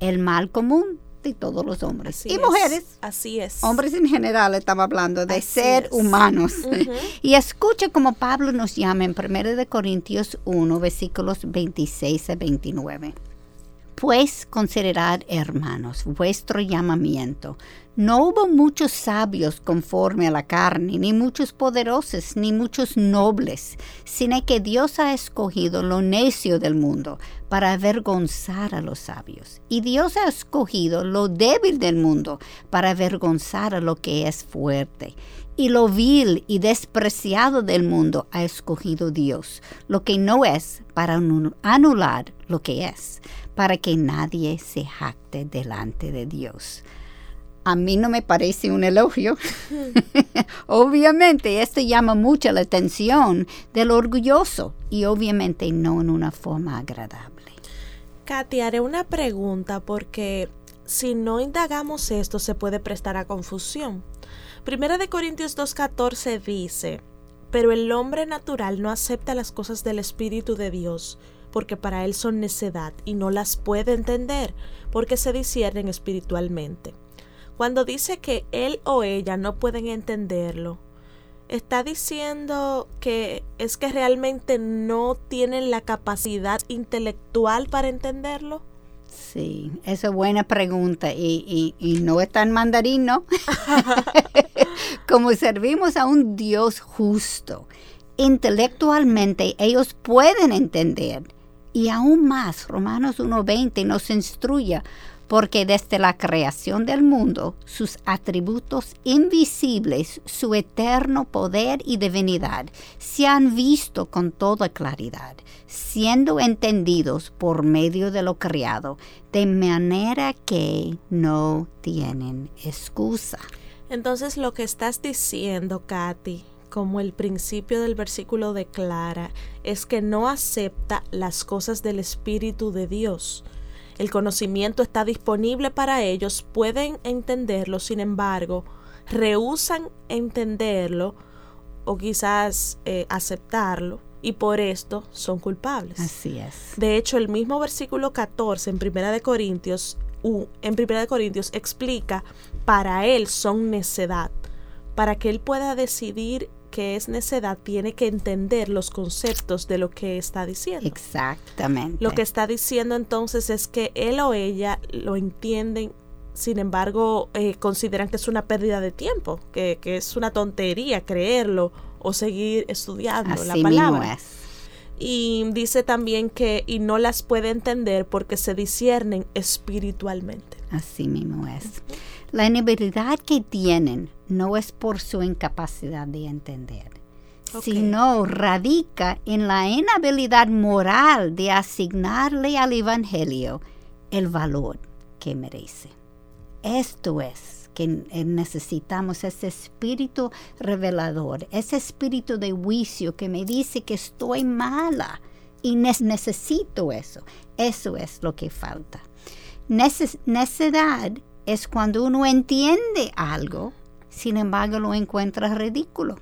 El mal común de todos los hombres y mujeres. Así es. Hombres en general estaba hablando de ser humanos. y escucha como Pablo nos llama en 1 Corintios 1, versículos 26 a 29. Pues considerad, hermanos, vuestro llamamiento. No hubo muchos sabios conforme a la carne, ni muchos poderosos, ni muchos nobles, sino que Dios ha escogido lo necio del mundo para avergonzar a los sabios. Y Dios ha escogido lo débil del mundo para avergonzar a lo que es fuerte y lo vil y despreciado del mundo ha escogido Dios, lo que no es, para anular lo que es, para que nadie se jacte delante de Dios. A mí no me parece un elogio. obviamente, esto llama mucho la atención del orgulloso y obviamente no en una forma agradable. Katy, haré una pregunta porque si no indagamos esto se puede prestar a confusión. Primera de Corintios 2.14 dice, pero el hombre natural no acepta las cosas del Espíritu de Dios, porque para él son necedad y no las puede entender, porque se disciernen espiritualmente. Cuando dice que él o ella no pueden entenderlo, está diciendo que es que realmente no tienen la capacidad intelectual para entenderlo. Sí, esa es buena pregunta y, y, no es tan mandarino. Como servimos a un Dios justo, intelectualmente ellos pueden entender. Y aún más, Romanos 1.20 nos instruye porque desde la creación del mundo, sus atributos invisibles, su eterno poder y divinidad, se han visto con toda claridad, siendo entendidos por medio de lo creado, de manera que no tienen excusa. Entonces lo que estás diciendo, Katy, como el principio del versículo declara, es que no acepta las cosas del Espíritu de Dios el conocimiento está disponible para ellos, pueden entenderlo, sin embargo, rehusan entenderlo o quizás eh, aceptarlo y por esto son culpables. Así es. De hecho, el mismo versículo 14 en Primera de Corintios, en Primera de Corintios explica, para él son necedad, para que él pueda decidir que es necedad tiene que entender los conceptos de lo que está diciendo. Exactamente. Lo que está diciendo entonces es que él o ella lo entienden, sin embargo, eh, consideran que es una pérdida de tiempo, que, es una tontería creerlo o seguir estudiando la palabra. Y dice también que y no las puede entender porque se disciernen espiritualmente. Así mismo es. La inhabilidad que tienen no es por su incapacidad de entender, sino radica en la inhabilidad moral de asignarle al Evangelio el valor que merece. Esto es que necesitamos ese espíritu revelador, ese espíritu de juicio que me dice que estoy mala y necesito eso. Eso es lo que falta. necedad es cuando uno entiende algo, sin embargo lo encuentra ridículo.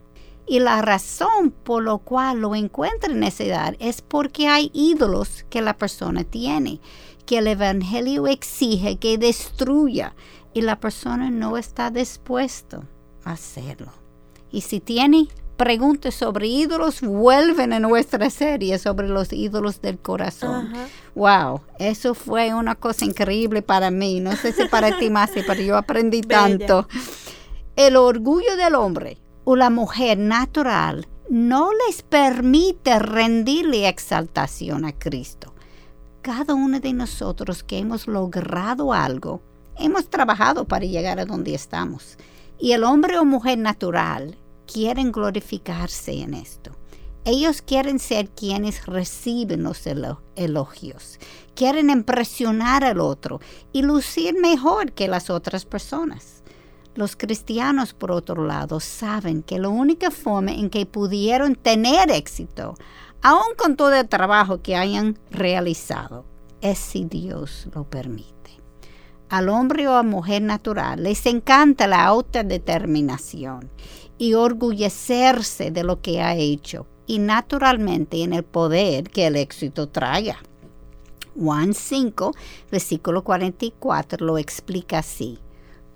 Y la razón por la cual lo encuentra en necedad es porque hay ídolos que la persona tiene, que el Evangelio exige que destruya y la persona no está dispuesto a hacerlo. Y si tiene preguntas sobre ídolos vuelven a nuestra serie sobre los ídolos del corazón. Wow, eso fue una cosa increíble para mí. No sé si para ti más, pero yo aprendí tanto. El orgullo del hombre o la mujer natural no les permite rendirle exaltación a Cristo. Cada uno de nosotros que hemos logrado algo, hemos trabajado para llegar a donde estamos. Y el hombre o mujer natural quieren glorificarse en esto. Ellos quieren ser quienes reciben los elogios. Quieren impresionar al otro y lucir mejor que las otras personas. Los cristianos, por otro lado, saben que la única forma en que pudieron tener éxito, aun con todo el trabajo que hayan realizado, es si Dios lo permite. Al hombre o a mujer natural les encanta la autodeterminación y orgullecerse de lo que ha hecho y naturalmente en el poder que el éxito traiga. Juan 5, versículo 44 lo explica así.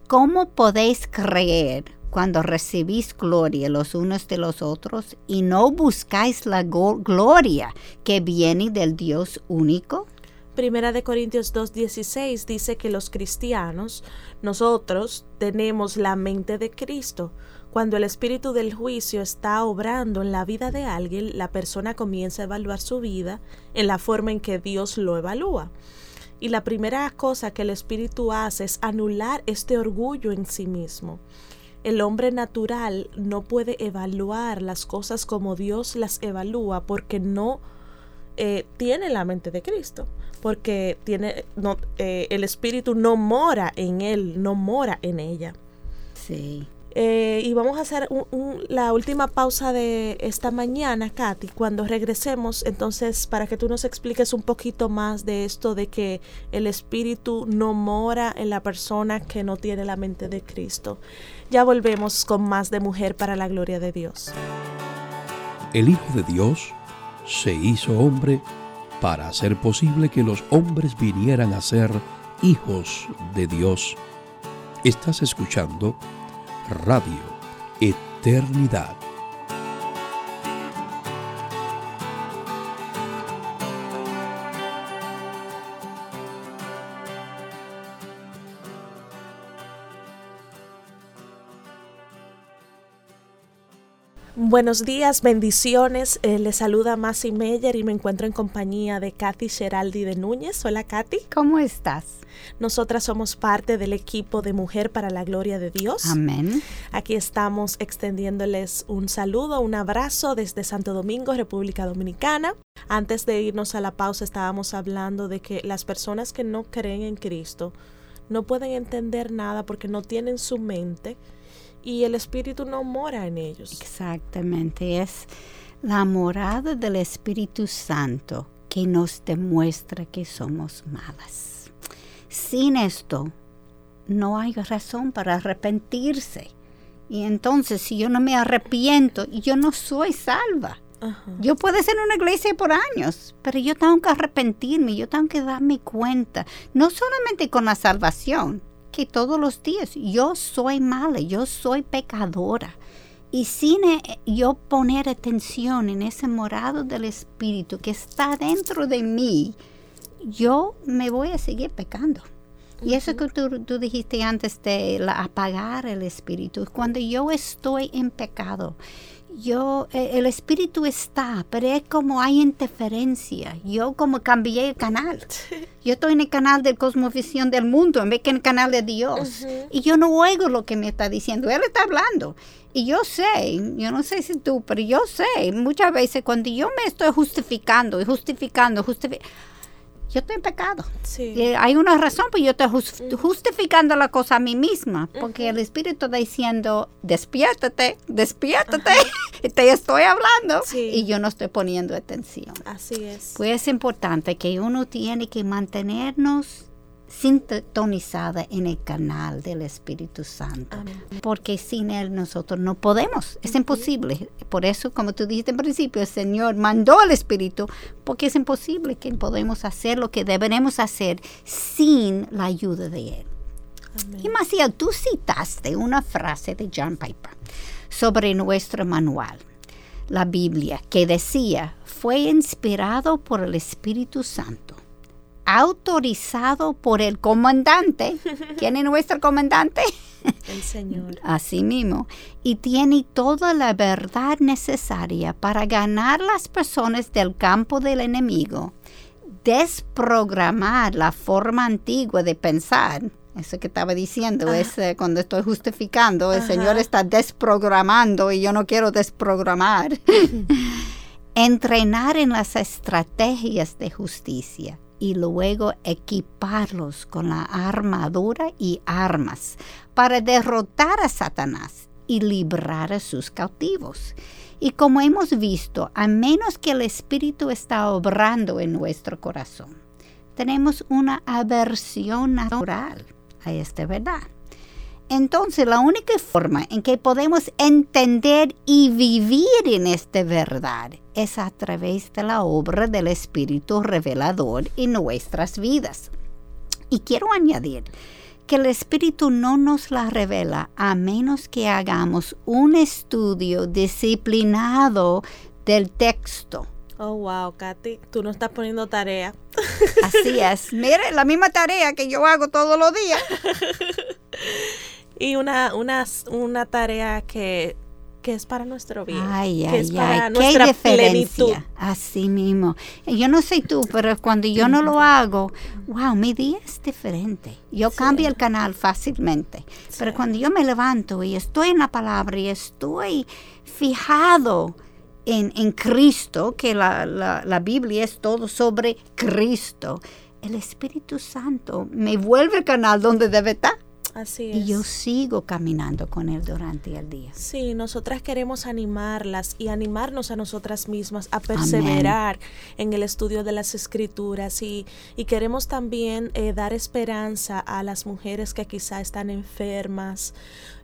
¿Cómo podéis creer cuando recibís gloria los unos de los otros y no buscáis la gloria que viene del Dios único? Primera de Corintios 2.16 dice que los cristianos, nosotros tenemos la mente de Cristo. Cuando el espíritu del juicio está obrando en la vida de alguien, la persona comienza a evaluar su vida en la forma en que Dios lo evalúa. Y la primera cosa que el espíritu hace es anular este orgullo en sí mismo. el hombre natural no puede evaluar las cosas como Dios las evalúa porque no eh, tiene la mente de Cristo, porque tiene, no, eh, el Espíritu no mora en él, no mora en ella. Sí. Eh, y vamos a hacer la última pausa de esta mañana, Katy. Cuando regresemos, entonces, para que tú nos expliques un poquito más de esto de que el Espíritu no mora en la persona que no tiene la mente de Cristo. Ya volvemos con más de Mujer para la Gloria de Dios. El Hijo de Dios se hizo hombre para hacer posible que los hombres vinieran a ser hijos de Dios. Estás escuchando Radio Eternidad. Buenos días, bendiciones. Eh, les saluda Masi Meyer y me encuentro en compañía de Katy Geraldi de Núñez. Hola, Katy. ¿Cómo estás? Nosotras somos parte del equipo de Mujer para la Gloria de Dios. Amén. Aquí estamos extendiéndoles un saludo, un abrazo desde Santo Domingo, República Dominicana. Antes de irnos a la pausa estábamos hablando de que las personas que no creen en Cristo no pueden entender nada porque no tienen su mente y el Espíritu no mora en ellos. Exactamente, es la morada del Espíritu Santo que nos demuestra que somos malas. Sin esto, no hay razón para arrepentirse. Y entonces, si yo no me arrepiento, yo no soy salva. Yo puedo ser en una iglesia por años, pero yo tengo que arrepentirme, yo tengo que darme cuenta, no solamente con la salvación, que todos los días yo soy mala, yo soy pecadora. Y sin eh, yo poner atención en ese morado del Espíritu que está dentro de mí, yo me voy a seguir pecando. Y eso que tú, dijiste antes de apagar el Espíritu, cuando yo estoy en pecado, yo, eh, el espíritu está, pero es como hay interferencia. Yo como cambié el canal. Yo estoy en el canal de cosmovisión del mundo en vez que en el canal de Dios. Y yo no oigo lo que me está diciendo. Él está hablando. Y yo sé, yo no sé si tú, pero yo sé, muchas veces cuando yo me estoy justificando y justificando, justificando yo estoy en pecado. hay una razón, pues yo estoy justificando la cosa a mí misma, porque el Espíritu está diciendo, despiértate, despiértate, te estoy hablando y yo no estoy poniendo atención. Así es. Pues es importante que uno tiene que mantenernos sintonizada en el canal del Espíritu Santo. Porque sin Él nosotros no podemos, es imposible. Por eso, como tú dijiste en principio, el Señor mandó al Espíritu, porque es imposible que podamos hacer lo que deberemos hacer sin la ayuda de Él. Y Macías, tú citaste una frase de John Piper sobre nuestro manual, la Biblia, que decía, fue inspirado por el Espíritu Santo autorizado por el comandante. ¿Quién es nuestro comandante? El Señor. Así mismo. Y tiene toda la verdad necesaria para ganar las personas del campo del enemigo, desprogramar la forma antigua de pensar. Eso que estaba diciendo es eh, cuando estoy justificando, el Señor está desprogramando y yo no quiero desprogramar. Entrenar en las estrategias de justicia y luego equiparlos con la armadura y armas para derrotar a Satanás y librar a sus cautivos. Y como hemos visto, a menos que el Espíritu está obrando en nuestro corazón, tenemos una aversión natural a esta verdad. Entonces, la única forma en que podemos entender y vivir en esta verdad es a través de la obra del Espíritu revelador en nuestras vidas. Y quiero añadir que el Espíritu no nos la revela a menos que hagamos un estudio disciplinado del texto. Oh, wow, Katy, tú no estás poniendo tarea. Así es. Mire, la misma tarea que yo hago todos los días. Y una, una, una tarea que que es para nuestro bien, ay, que es para nuestra plenitud. Así mismo. Yo no sé tú, pero cuando yo no lo hago, wow, mi día es diferente. Yo cambio el canal fácilmente. Pero cuando yo me levanto y estoy en la palabra y estoy fijado en, en Cristo, que la, la, la Biblia es todo sobre Cristo, el Espíritu Santo me vuelve el canal donde debe estar. Así es. Y yo sigo caminando con Él durante el día. Sí, nosotras queremos animarlas y animarnos a nosotras mismas a perseverar en el estudio de las escrituras y, y queremos también eh, dar esperanza a las mujeres que quizás están enfermas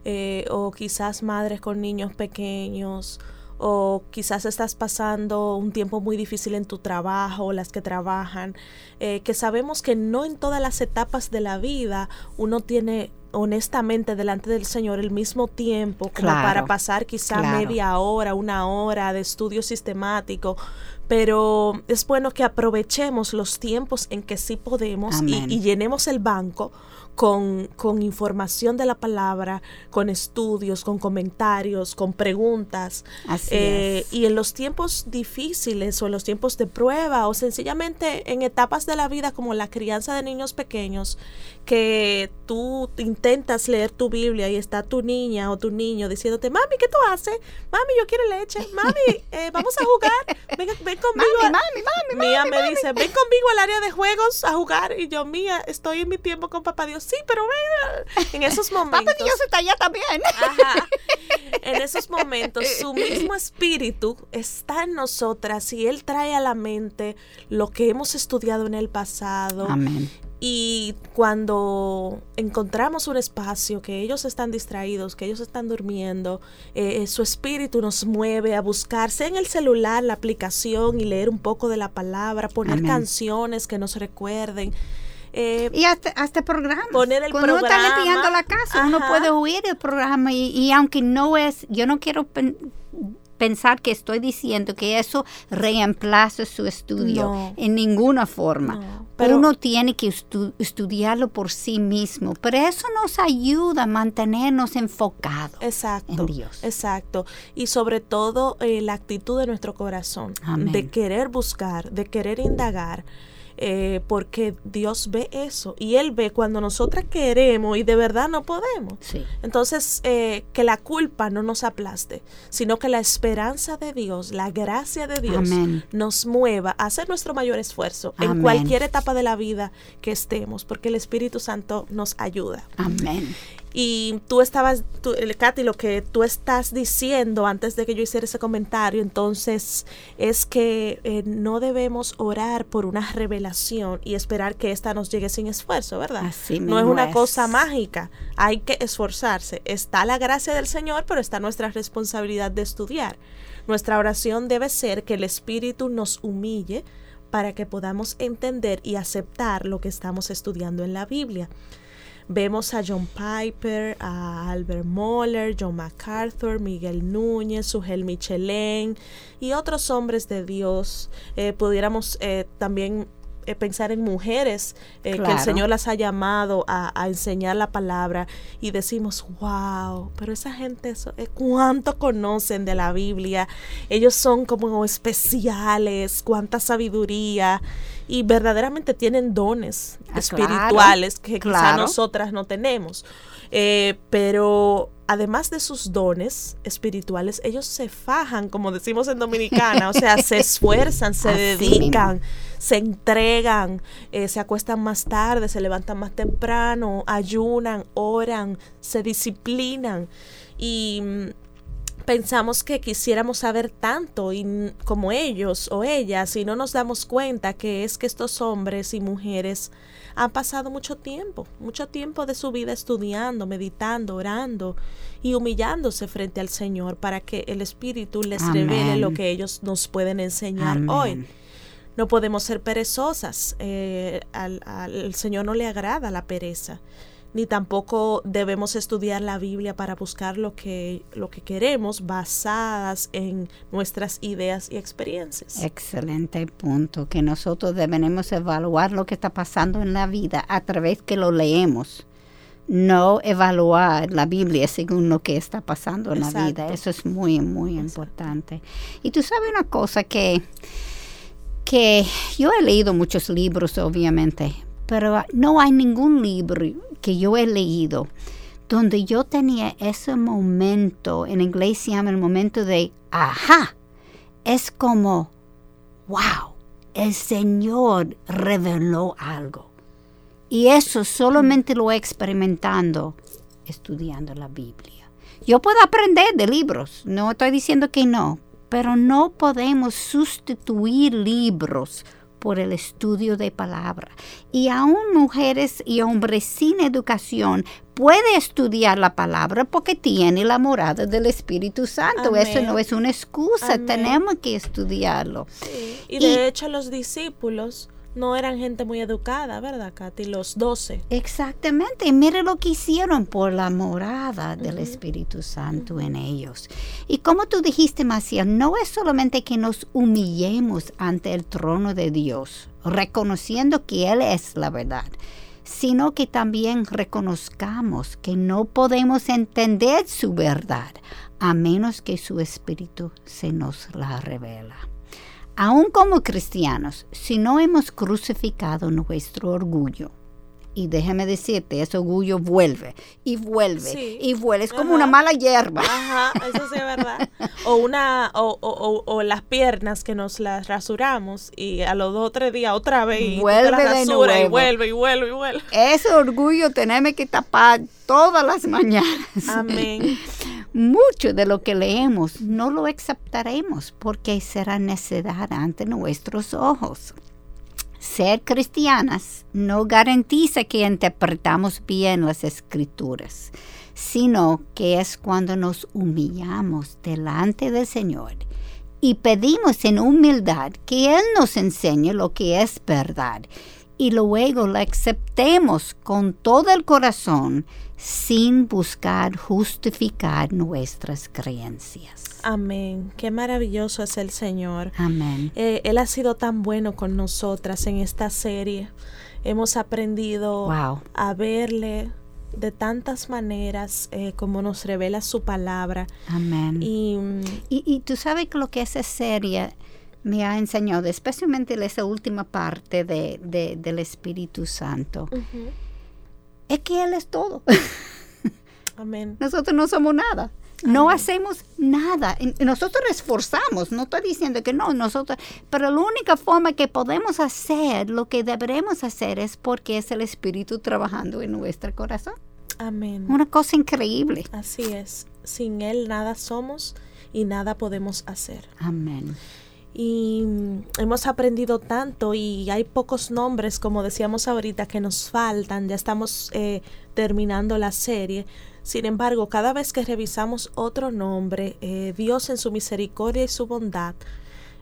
eh, o quizás madres con niños pequeños o quizás estás pasando un tiempo muy difícil en tu trabajo, las que trabajan, eh, que sabemos que no en todas las etapas de la vida uno tiene honestamente delante del Señor el mismo tiempo como para pasar quizá media hora, una hora de estudio sistemático, pero es bueno que aprovechemos los tiempos en que sí podemos y, llenemos el banco con, con, información de la palabra, con estudios, con comentarios, con preguntas. Eh, y en los tiempos difíciles o en los tiempos de prueba o sencillamente en etapas de la vida como la crianza de niños pequeños, que tú intentas leer tu Biblia y está tu niña o tu niño diciéndote, mami, ¿qué tú haces? Mami, yo quiero leche. Mami, eh, vamos a jugar. Ven, conmigo. Mami, mami, mami, Mía me dice, ven conmigo al área de juegos a jugar. Y yo, Mía, estoy en mi tiempo con papá Dios. Sí, pero. En esos momentos. papá Dios está allá también. Ajá. En esos momentos, su mismo espíritu está en nosotras y Él trae a la mente lo que hemos estudiado en el pasado. Amén y cuando encontramos un espacio que ellos están distraídos, que ellos están durmiendo, eh, su espíritu nos mueve a buscarse en el celular la aplicación y leer un poco de la palabra, poner canciones que nos recuerden. Eh, y hasta, hasta programas. Poner el Cuando programa. uno está limpiando la casa, uno puede oír el programa y, y aunque no es, yo no quiero pensar que estoy diciendo que eso reemplaza su estudio en ninguna forma. pero Uno tiene que estudiarlo por sí mismo, pero eso nos ayuda a mantenernos enfocados en Dios. Exacto. Y sobre todo eh, la actitud de nuestro corazón, de querer buscar, de querer indagar. Eh, porque Dios ve eso y Él ve cuando nosotras queremos y de verdad no podemos. Entonces, eh, que la culpa no nos aplaste, sino que la esperanza de Dios, la gracia de Dios nos mueva a hacer nuestro mayor esfuerzo en cualquier etapa de la vida que estemos, porque el Espíritu Santo nos ayuda. Amén. Y tú estabas, tú, Katy, lo que tú estás diciendo antes de que yo hiciera ese comentario, entonces es que eh, no debemos orar por una revelación y esperar que ésta nos llegue sin esfuerzo, ¿verdad? Así no es una cosa mágica, hay que esforzarse. Está la gracia del Señor, pero está nuestra responsabilidad de estudiar. Nuestra oración debe ser que el Espíritu nos humille para que podamos entender y aceptar lo que estamos estudiando en la Biblia. Vemos a John Piper, a Albert Moller, John MacArthur, Miguel Núñez, Sugel Michelén y otros hombres de Dios. Eh, pudiéramos eh, también eh, pensar en mujeres que el Señor las ha llamado a, enseñar la palabra y decimos, wow, pero esa gente, ¿cuánto conocen de la Biblia? Ellos son como especiales, cuánta sabiduría y verdaderamente tienen dones ah, espirituales que quizá nosotras no tenemos. Eh, pero además de sus dones espirituales, ellos se fajan, como decimos en Dominicana, o sea, se esfuerzan, se dedican, se entregan, eh, se acuestan más tarde, se levantan más temprano, ayunan, oran, se disciplinan. Y mm, pensamos que quisiéramos saber tanto y, como ellos o ellas y no nos damos cuenta que es que estos hombres y mujeres han pasado mucho tiempo, mucho tiempo de su vida estudiando, meditando, orando y humillándose frente al Señor para que el Espíritu les revele lo que ellos nos pueden enseñar hoy. No podemos ser perezosas, eh, al, al Señor no le agrada la pereza ni tampoco debemos estudiar la Biblia para buscar lo que, lo que queremos basadas en nuestras ideas y experiencias. Excelente punto, que nosotros debemos evaluar lo que está pasando en la vida a través que lo leemos no evaluar la Biblia según lo que está pasando en la vida. Eso es muy, muy importante. Y tú sabes una cosa que, que yo he leído muchos libros, obviamente, pero no hay ningún libro que yo he leído donde yo tenía ese momento, en inglés se llama el momento de, ajá, es como, wow, el Señor reveló algo. Y eso solamente lo he experimentando estudiando la Biblia. Yo puedo aprender de libros, no estoy diciendo que no, pero no podemos sustituir libros por el estudio de palabra. Y aún mujeres y hombres sin educación puede estudiar la palabra porque tiene la morada del Espíritu Santo. Eso no es una excusa, tenemos que estudiarlo. Y de hecho los discípulos no eran gente muy educada, ¿verdad, Katy? Los doce. Exactamente. Y mire lo que hicieron por la morada del Espíritu Santo en ellos. Y como tú dijiste, Maciel, no es solamente que nos humillemos ante el trono de Dios, reconociendo que Él es la verdad, sino que también reconozcamos que no podemos entender su verdad a menos que su Espíritu se nos la revela. Aún como cristianos, si no hemos crucificado nuestro orgullo, y déjame decirte, ese orgullo vuelve y vuelve y vuelve. Es como una mala hierba. Ajá, eso sí es verdad. O, una, o, o, o, las piernas que nos las rasuramos y a los dos o tres días otra vez y vuelve de nuevo. y vuelve y vuelve y vuelve. Ese orgullo tenemos que tapar todas las mañanas. Amén. Mucho de lo que leemos no lo aceptaremos porque será necedad ante nuestros ojos. Ser cristianas no garantiza que interpretamos bien las escrituras, sino que es cuando nos humillamos delante del Señor y pedimos en humildad que Él nos enseñe lo que es verdad y luego la aceptemos con todo el corazón sin buscar justificar nuestras creencias. Amén. Qué maravilloso es el Señor. Amén. Eh, él ha sido tan bueno con nosotras en esta serie. Hemos aprendido a verle de tantas maneras eh, como nos revela su palabra. Amén. Y, y, tú sabes que lo que esa serie me ha enseñado, especialmente esa última parte de, del Espíritu Santo, es que Él es todo. Amén. Nosotros no somos nada. No hacemos nada. Nosotros esforzamos, no estoy diciendo que no, nosotros, pero la única forma que podemos hacer lo que deberemos hacer es porque es el Espíritu trabajando en nuestro corazón. Amén. Una cosa increíble. Así es. Sin Él nada somos y nada podemos hacer. Amén y hemos aprendido tanto y hay pocos nombres, como decíamos ahorita, que nos faltan, ya estamos eh, terminando la serie. Sin embargo, cada vez que revisamos otro nombre, eh, Dios en su misericordia y su bondad,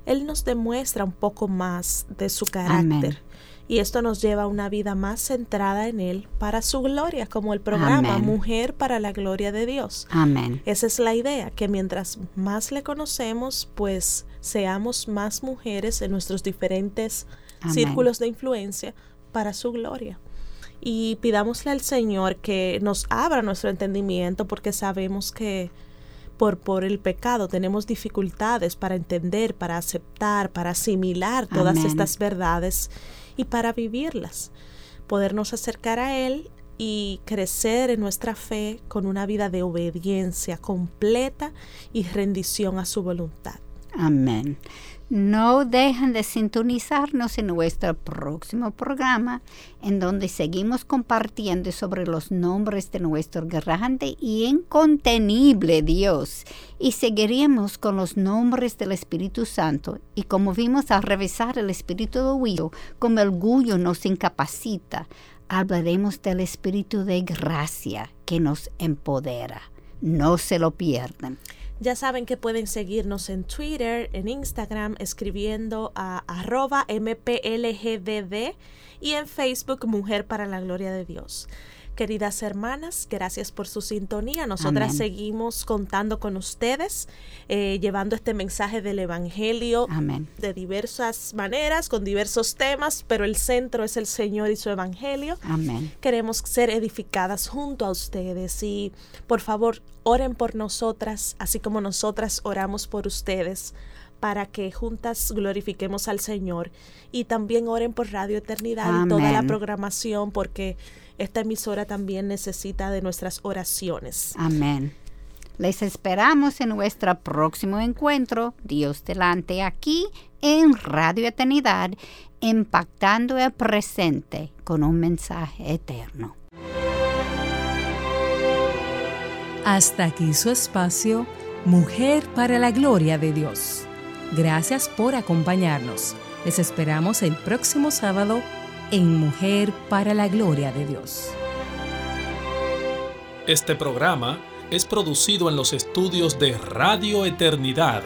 Él nos demuestra un poco más de su carácter. Y esto nos lleva a una vida más centrada en Él para su gloria, como el programa Mujer para la Gloria de Dios. Amén. Esa es la idea, que mientras más le conocemos, pues seamos más mujeres en nuestros diferentes círculos de influencia para su gloria. Y pidámosle al Señor que nos abra nuestro entendimiento porque sabemos que por, por el pecado tenemos dificultades para entender, para aceptar, para asimilar todas estas verdades y para vivirlas. Podernos acercar a Él y crecer en nuestra fe con una vida de obediencia completa y rendición a su voluntad. Amén. No dejen de sintonizarnos en nuestro próximo programa, en donde seguimos compartiendo sobre los nombres de nuestro grande y incontenible Dios. Y seguiremos con los nombres del Espíritu Santo. Y como vimos al revisar el Espíritu de huido, como el orgullo nos incapacita, hablaremos del Espíritu de gracia que nos empodera. No se lo pierdan. Ya saben que pueden seguirnos en Twitter, en Instagram, escribiendo a arroba mplgdd y en Facebook Mujer para la Gloria de Dios. Queridas hermanas, gracias por su sintonía. Nosotras seguimos contando con ustedes, eh, llevando este mensaje del Evangelio de diversas maneras, con diversos temas, pero el centro es el Señor y su Evangelio. Amén. Queremos ser edificadas junto a ustedes y por favor oren por nosotras, así como nosotras oramos por ustedes para que juntas glorifiquemos al Señor y también oren por Radio Eternidad y toda la programación porque esta emisora también necesita de nuestras oraciones. Amén. Les esperamos en nuestro próximo encuentro, Dios delante, aquí en Radio Eternidad, impactando el presente con un mensaje eterno. Hasta aquí su espacio, Mujer para la Gloria de Dios. Gracias por acompañarnos. Les esperamos el próximo sábado en Mujer para la Gloria de Dios. Este programa es producido en los estudios de Radio Eternidad